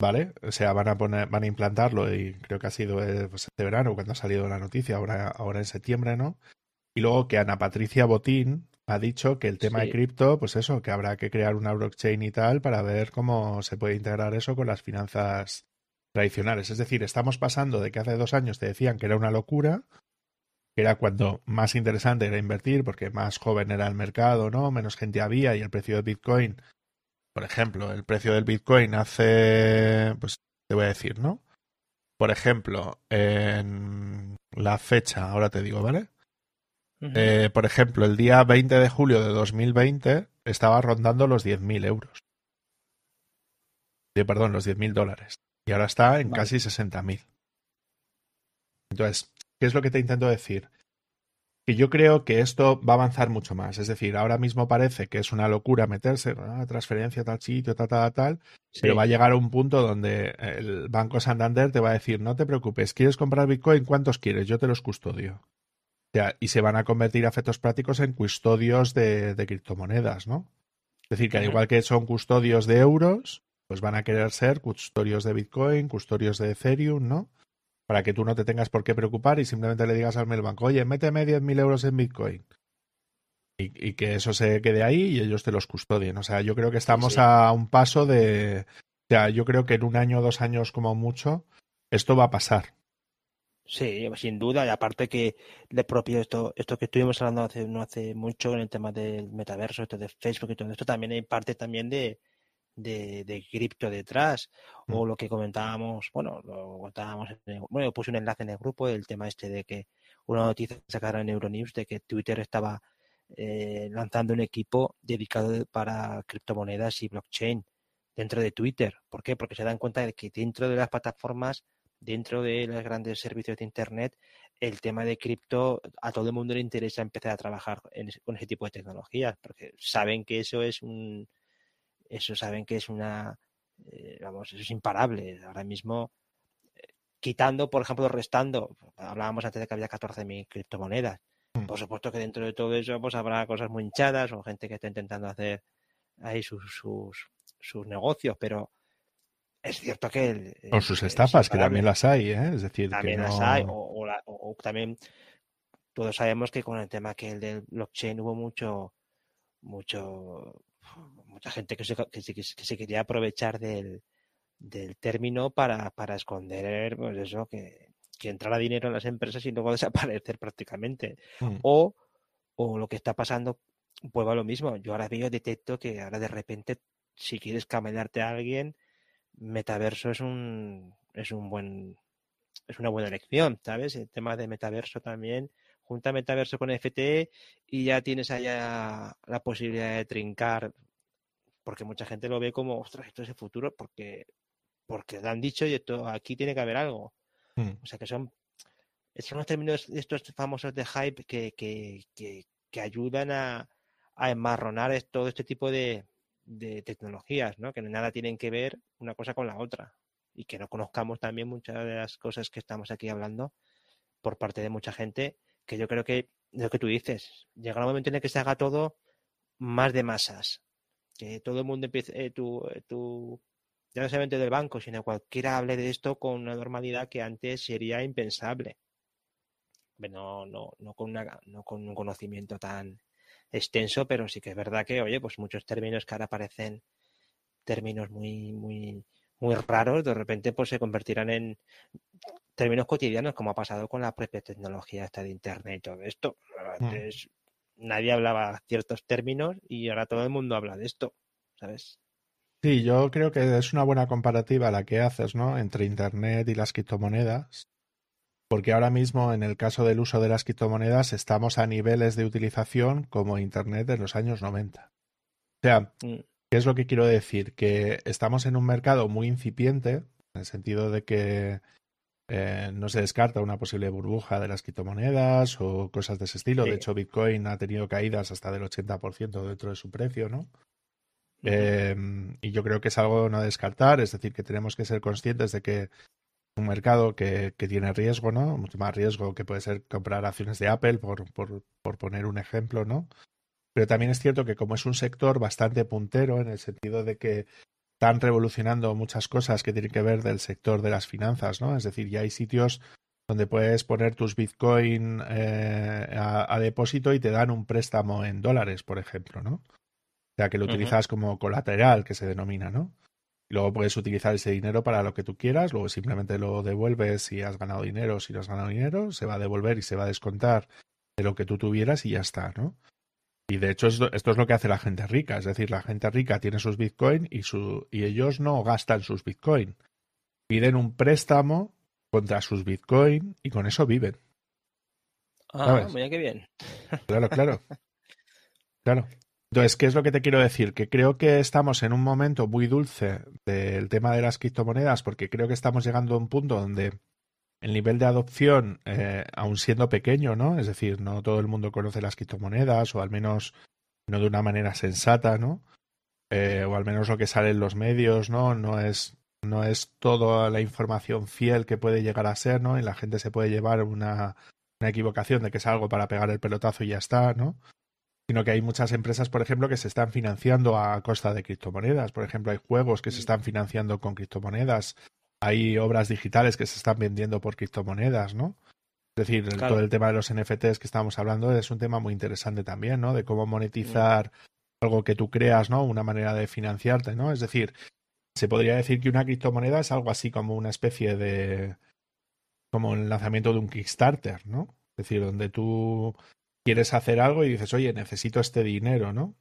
¿vale? O sea, van a poner, van a implantarlo y creo que ha sido eh, pues, este verano cuando ha salido la noticia, ahora, ahora en septiembre, ¿no? Y luego que Ana Patricia Botín ha dicho que el tema de cripto, pues eso, que habrá que crear una blockchain y tal para ver cómo se puede integrar eso con las finanzas tradicionales. Es decir, estamos pasando de que hace dos años te decían que era una locura, que era cuando más interesante era invertir porque más joven era el mercado, ¿no? Menos gente había y el precio de Bitcoin por ejemplo, el precio del Bitcoin hace, pues te voy a decir, ¿no? Por ejemplo, en la fecha, ahora te digo, ¿vale? Eh, por ejemplo, el día 20 de julio de 2020 estaba rondando los 10.000 euros. Sí, perdón, los 10.000 dólares. Y ahora está en casi 60.000. Entonces, ¿qué es lo que te intento decir? que yo creo que esto va a avanzar mucho más. Es decir, ahora mismo parece que es una locura meterse, ¿no? transferencia tal sitio, tal, tal, tal, pero va a llegar a un punto donde el Banco Santander te va a decir, no te preocupes, ¿quieres comprar Bitcoin? ¿Cuántos quieres? Yo te los custodio. O sea, y se van a convertir a efectos prácticos en custodios de, criptomonedas, ¿no? Es decir, que al igual que son custodios de euros, pues van a querer ser custodios de Bitcoin, custodios de Ethereum, ¿no? Para que tú no te tengas por qué preocupar y simplemente le digas al banco, oye, méteme 10.000 euros en Bitcoin. Y, que eso se quede ahí y ellos te los custodien. O sea, yo creo que estamos a un paso de... O sea, yo creo que en un año dos años como mucho, esto va a pasar. Sí, sin duda, y aparte que de propio esto, esto que estuvimos hablando hace, no hace mucho en el tema del metaverso, esto de Facebook y todo esto, también hay parte también de, de, de cripto detrás. O mm. lo que comentábamos, bueno, lo contábamos, bueno, puse un enlace en el grupo del tema este de que una noticia sacaron en Euronews de que Twitter estaba eh, lanzando un equipo dedicado para criptomonedas y blockchain dentro de Twitter. ¿Por qué? Porque se dan cuenta de que dentro de las plataformas, dentro de los grandes servicios de Internet, el tema de cripto a todo el mundo le interesa empezar a trabajar con ese tipo de tecnologías, porque saben que eso es un, eso saben que es una, eh, vamos, eso es imparable. Ahora mismo, eh, quitando, por ejemplo, restando, hablábamos antes de que había 14.000 criptomonedas. Mm. Por supuesto que dentro de todo eso pues habrá cosas muy hinchadas o gente que está intentando hacer ahí sus, sus, sus negocios, pero es cierto que... o sus estafas, que también las hay, ¿eh? Es decir, también las hay, o, o, también todos sabemos que con el tema que el del blockchain hubo mucho, mucho mucha gente que se, que se, quería aprovechar del, del término para, para esconder, pues eso, que, que entrara dinero en las empresas y luego [LAUGHS] desaparecer prácticamente. Mm. O, o lo que está pasando, pues va lo mismo. Yo ahora veo, detecto que ahora de repente, si quieres camellarte a alguien, metaverso es un, es un buen, es una buena elección, ¿sabes? El tema de metaverso también junta metaverso con FTE y ya tienes allá la posibilidad de trincar, porque mucha gente lo ve como, ostras, esto es el futuro, porque, porque lo han dicho y esto, aquí tiene que haber algo. Hmm. O sea que son, son los términos estos famosos de hype que, que, que, ayudan a, a enmarronar todo este tipo de, de tecnologías, ¿no? Que nada tienen que ver una cosa con la otra y que no conozcamos también muchas de las cosas que estamos aquí hablando por parte de mucha gente que yo creo que lo que tú dices, llega un momento en el que se haga todo más de masas, que todo el mundo empiece, eh, tú, eh, ya no solamente del banco, sino cualquiera hable de esto con una normalidad que antes sería impensable. no, no, no, con una, no con un conocimiento tan extenso, pero sí que es verdad que, oye, pues muchos términos que ahora parecen términos muy, muy, muy raros, de repente pues se convertirán en términos cotidianos, como ha pasado con la propia tecnología esta de Internet y todo esto. Mm. Nadie hablaba ciertos términos y ahora todo el mundo habla de esto, ¿sabes? Sí, yo creo que es una buena comparativa la que haces, ¿no? Entre Internet y las criptomonedas. Porque ahora mismo, en el caso del uso de las criptomonedas, estamos a niveles de utilización como Internet en los años 90. O sea, mm. ¿Qué es lo que quiero decir? Que estamos en un mercado muy incipiente, en el sentido de que eh, no se descarta una posible burbuja de las criptomonedas o cosas de ese estilo. De hecho, Bitcoin ha tenido caídas hasta del 80% dentro de su precio, ¿no? Em, y yo creo que es algo no descartar, es decir, que tenemos que ser conscientes de que un mercado que, tiene riesgo, ¿no? Mucho más riesgo que puede ser comprar acciones de Apple, por, por poner un ejemplo, ¿no? Pero también es cierto que como es un sector bastante puntero en el sentido de que están revolucionando muchas cosas que tienen que ver del sector de las finanzas, ¿no? Es decir, ya hay sitios donde puedes poner tus Bitcoin eh, a, depósito y te dan un préstamo en dólares, por ejemplo, ¿no? O sea, que lo utilizas como colateral, que se denomina, ¿no? Y luego puedes utilizar ese dinero para lo que tú quieras, luego simplemente lo devuelves si has ganado dinero, si no has ganado dinero, se va a devolver y se va a descontar de lo que tú tuvieras y ya está, ¿no? Y de hecho esto, es lo que hace la gente rica, es decir, la gente rica tiene sus Bitcoin y, su, y ellos no gastan sus Bitcoin. Piden un préstamo contra sus Bitcoin y con eso viven. Ah, mira qué bien. Claro, claro. [LAUGHS] Claro. Entonces, ¿qué es lo que te quiero decir? Que creo que estamos en un momento muy dulce del tema de las criptomonedas porque creo que estamos llegando a un punto donde el nivel de adopción, eh, aún siendo pequeño, ¿no? Es decir, no todo el mundo conoce las criptomonedas, o al menos no de una manera sensata, ¿no? Eh, o al menos lo que sale en los medios, ¿no? No es, no es toda la información fiel que puede llegar a ser, ¿no? Y la gente se puede llevar una, una equivocación de que es algo para pegar el pelotazo y ya está, ¿no? Sino que hay muchas empresas, por ejemplo, que se están financiando a costa de criptomonedas. Por ejemplo, hay juegos que se están financiando con criptomonedas hay obras digitales que se están vendiendo por criptomonedas, ¿no? Es decir, todo el tema de los NFTs que estamos hablando es un tema muy interesante también, ¿no? De cómo monetizar algo que tú creas, ¿no? Una manera de financiarte, ¿no? Es decir, se podría decir que una criptomoneda es algo así como una especie de como el lanzamiento de un Kickstarter, ¿no? Es decir, donde tú quieres hacer algo y dices, oye, necesito este dinero, ¿no?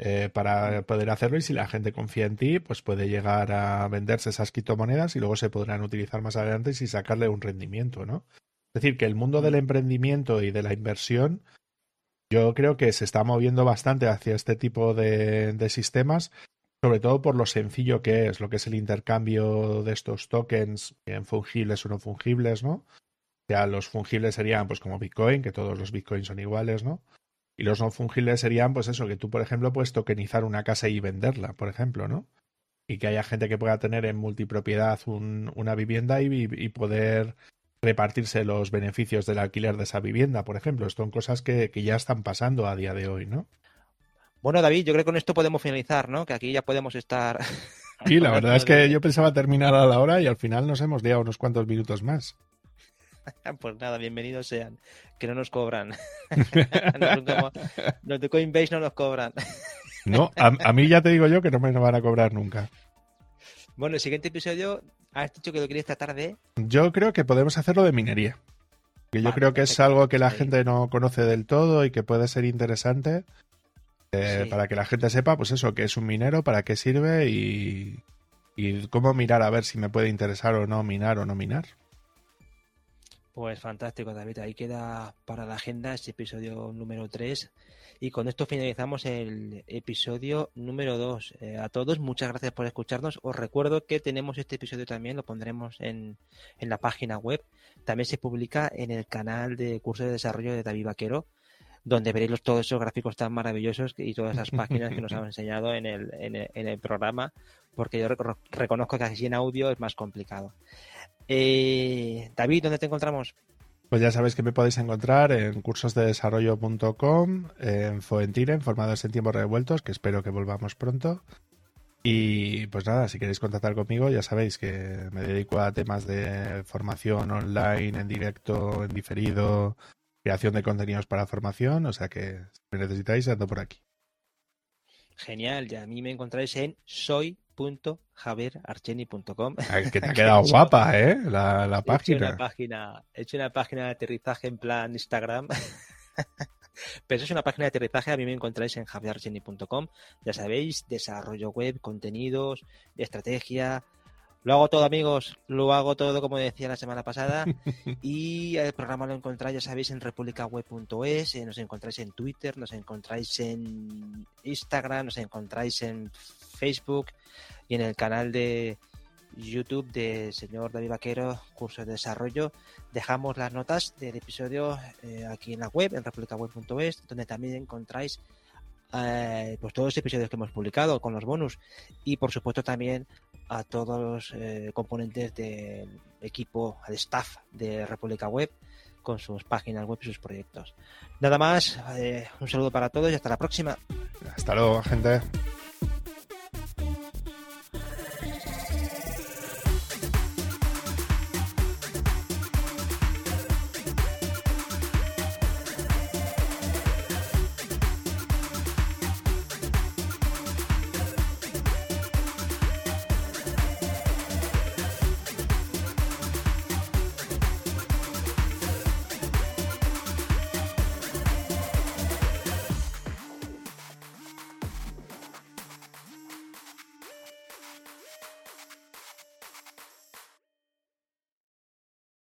Eh, para poder hacerlo y si la gente confía en ti, pues puede llegar a venderse esas criptomonedas y luego se podrán utilizar más adelante y sacarle un rendimiento, ¿no? Es decir, que el mundo del emprendimiento y de la inversión yo creo que se está moviendo bastante hacia este tipo de, de sistemas, sobre todo por lo sencillo que es, lo que es el intercambio de estos tokens, en fungibles o no fungibles, ¿no? O sea, los fungibles serían pues como Bitcoin, que todos los Bitcoins son iguales, ¿no? Y los no fungibles serían, pues eso, que tú, por ejemplo, puedes tokenizar una casa y venderla, por ejemplo, ¿no? Y que haya gente que pueda tener en multipropiedad una vivienda y, poder repartirse los beneficios del alquiler de esa vivienda, por ejemplo. Son cosas que, ya están pasando a día de hoy, ¿no? Bueno, David, yo creo que con esto podemos finalizar, ¿no? Que aquí ya podemos estar. Sí, la verdad es que [LAUGHS] yo pensaba terminar a la hora y al final nos hemos liado unos cuantos minutos más. [LAUGHS] Pues nada, bienvenidos sean. Que no nos cobran. [LAUGHS] los de Coinbase no nos cobran. [LAUGHS] No, a, mí ya te digo yo que no me van a cobrar nunca. Bueno, el siguiente episodio, has dicho que lo querías tratar de. Yo creo que podemos hacerlo de minería. Que yo creo que es algo que la gente no conoce del todo y que puede ser interesante eh, para que la gente sepa, pues eso, que es un minero, para qué sirve y, y cómo mirar a ver si me puede interesar o no minar o no minar. Pues fantástico, David. Ahí queda para la agenda este episodio número 3. Y con esto finalizamos el episodio número 2. Eh, a todos, muchas gracias por escucharnos. Os recuerdo que tenemos este episodio también, lo pondremos en, en la página web. También se publica en el canal de curso de desarrollo de David Vaquero, donde veréis todos esos gráficos tan maravillosos y todas esas páginas que nos han enseñado en el, en el, en el programa, porque yo reconozco que así en audio es más complicado. Eh, David, ¿dónde te encontramos? Pues ya sabéis que me podéis encontrar en cursosdedesarrollo.com, en Foentire, en Formadores en Tiempos Revueltos, que espero que volvamos pronto. Y pues nada, si queréis contactar conmigo, ya sabéis que me dedico a temas de formación online, en directo, en diferido, creación de contenidos para formación, o sea que si me necesitáis, ando por aquí. Genial, ya a mí me encontráis en soy.javierarcheni.com. Ah, que te ha [LAUGHS] quedado guapa, ¿eh? La, la página. He hecho, una página. he hecho una página de aterrizaje en plan Instagram. [LAUGHS] Pero es una página de aterrizaje, a mí me encontráis en javierarcheni.com. Ya sabéis, desarrollo web, contenidos, estrategia, lo hago todo, amigos. Lo hago todo, como decía la semana pasada. [LAUGHS] y el programa lo encontráis, ya sabéis, en republicaweb.es. Eh, nos encontráis en Twitter, nos encontráis en Instagram, nos encontráis en Facebook y en el canal de YouTube de señor David Vaquero, curso de desarrollo. Dejamos las notas del episodio eh, aquí en la web, en republicaweb.es, donde también encontráis eh, pues todos los episodios que hemos publicado con los bonus y por supuesto también a todos los eh, componentes del equipo, al staff de República Web con sus páginas web y sus proyectos. Nada más, eh, un saludo para todos y hasta la próxima. Hasta luego, gente.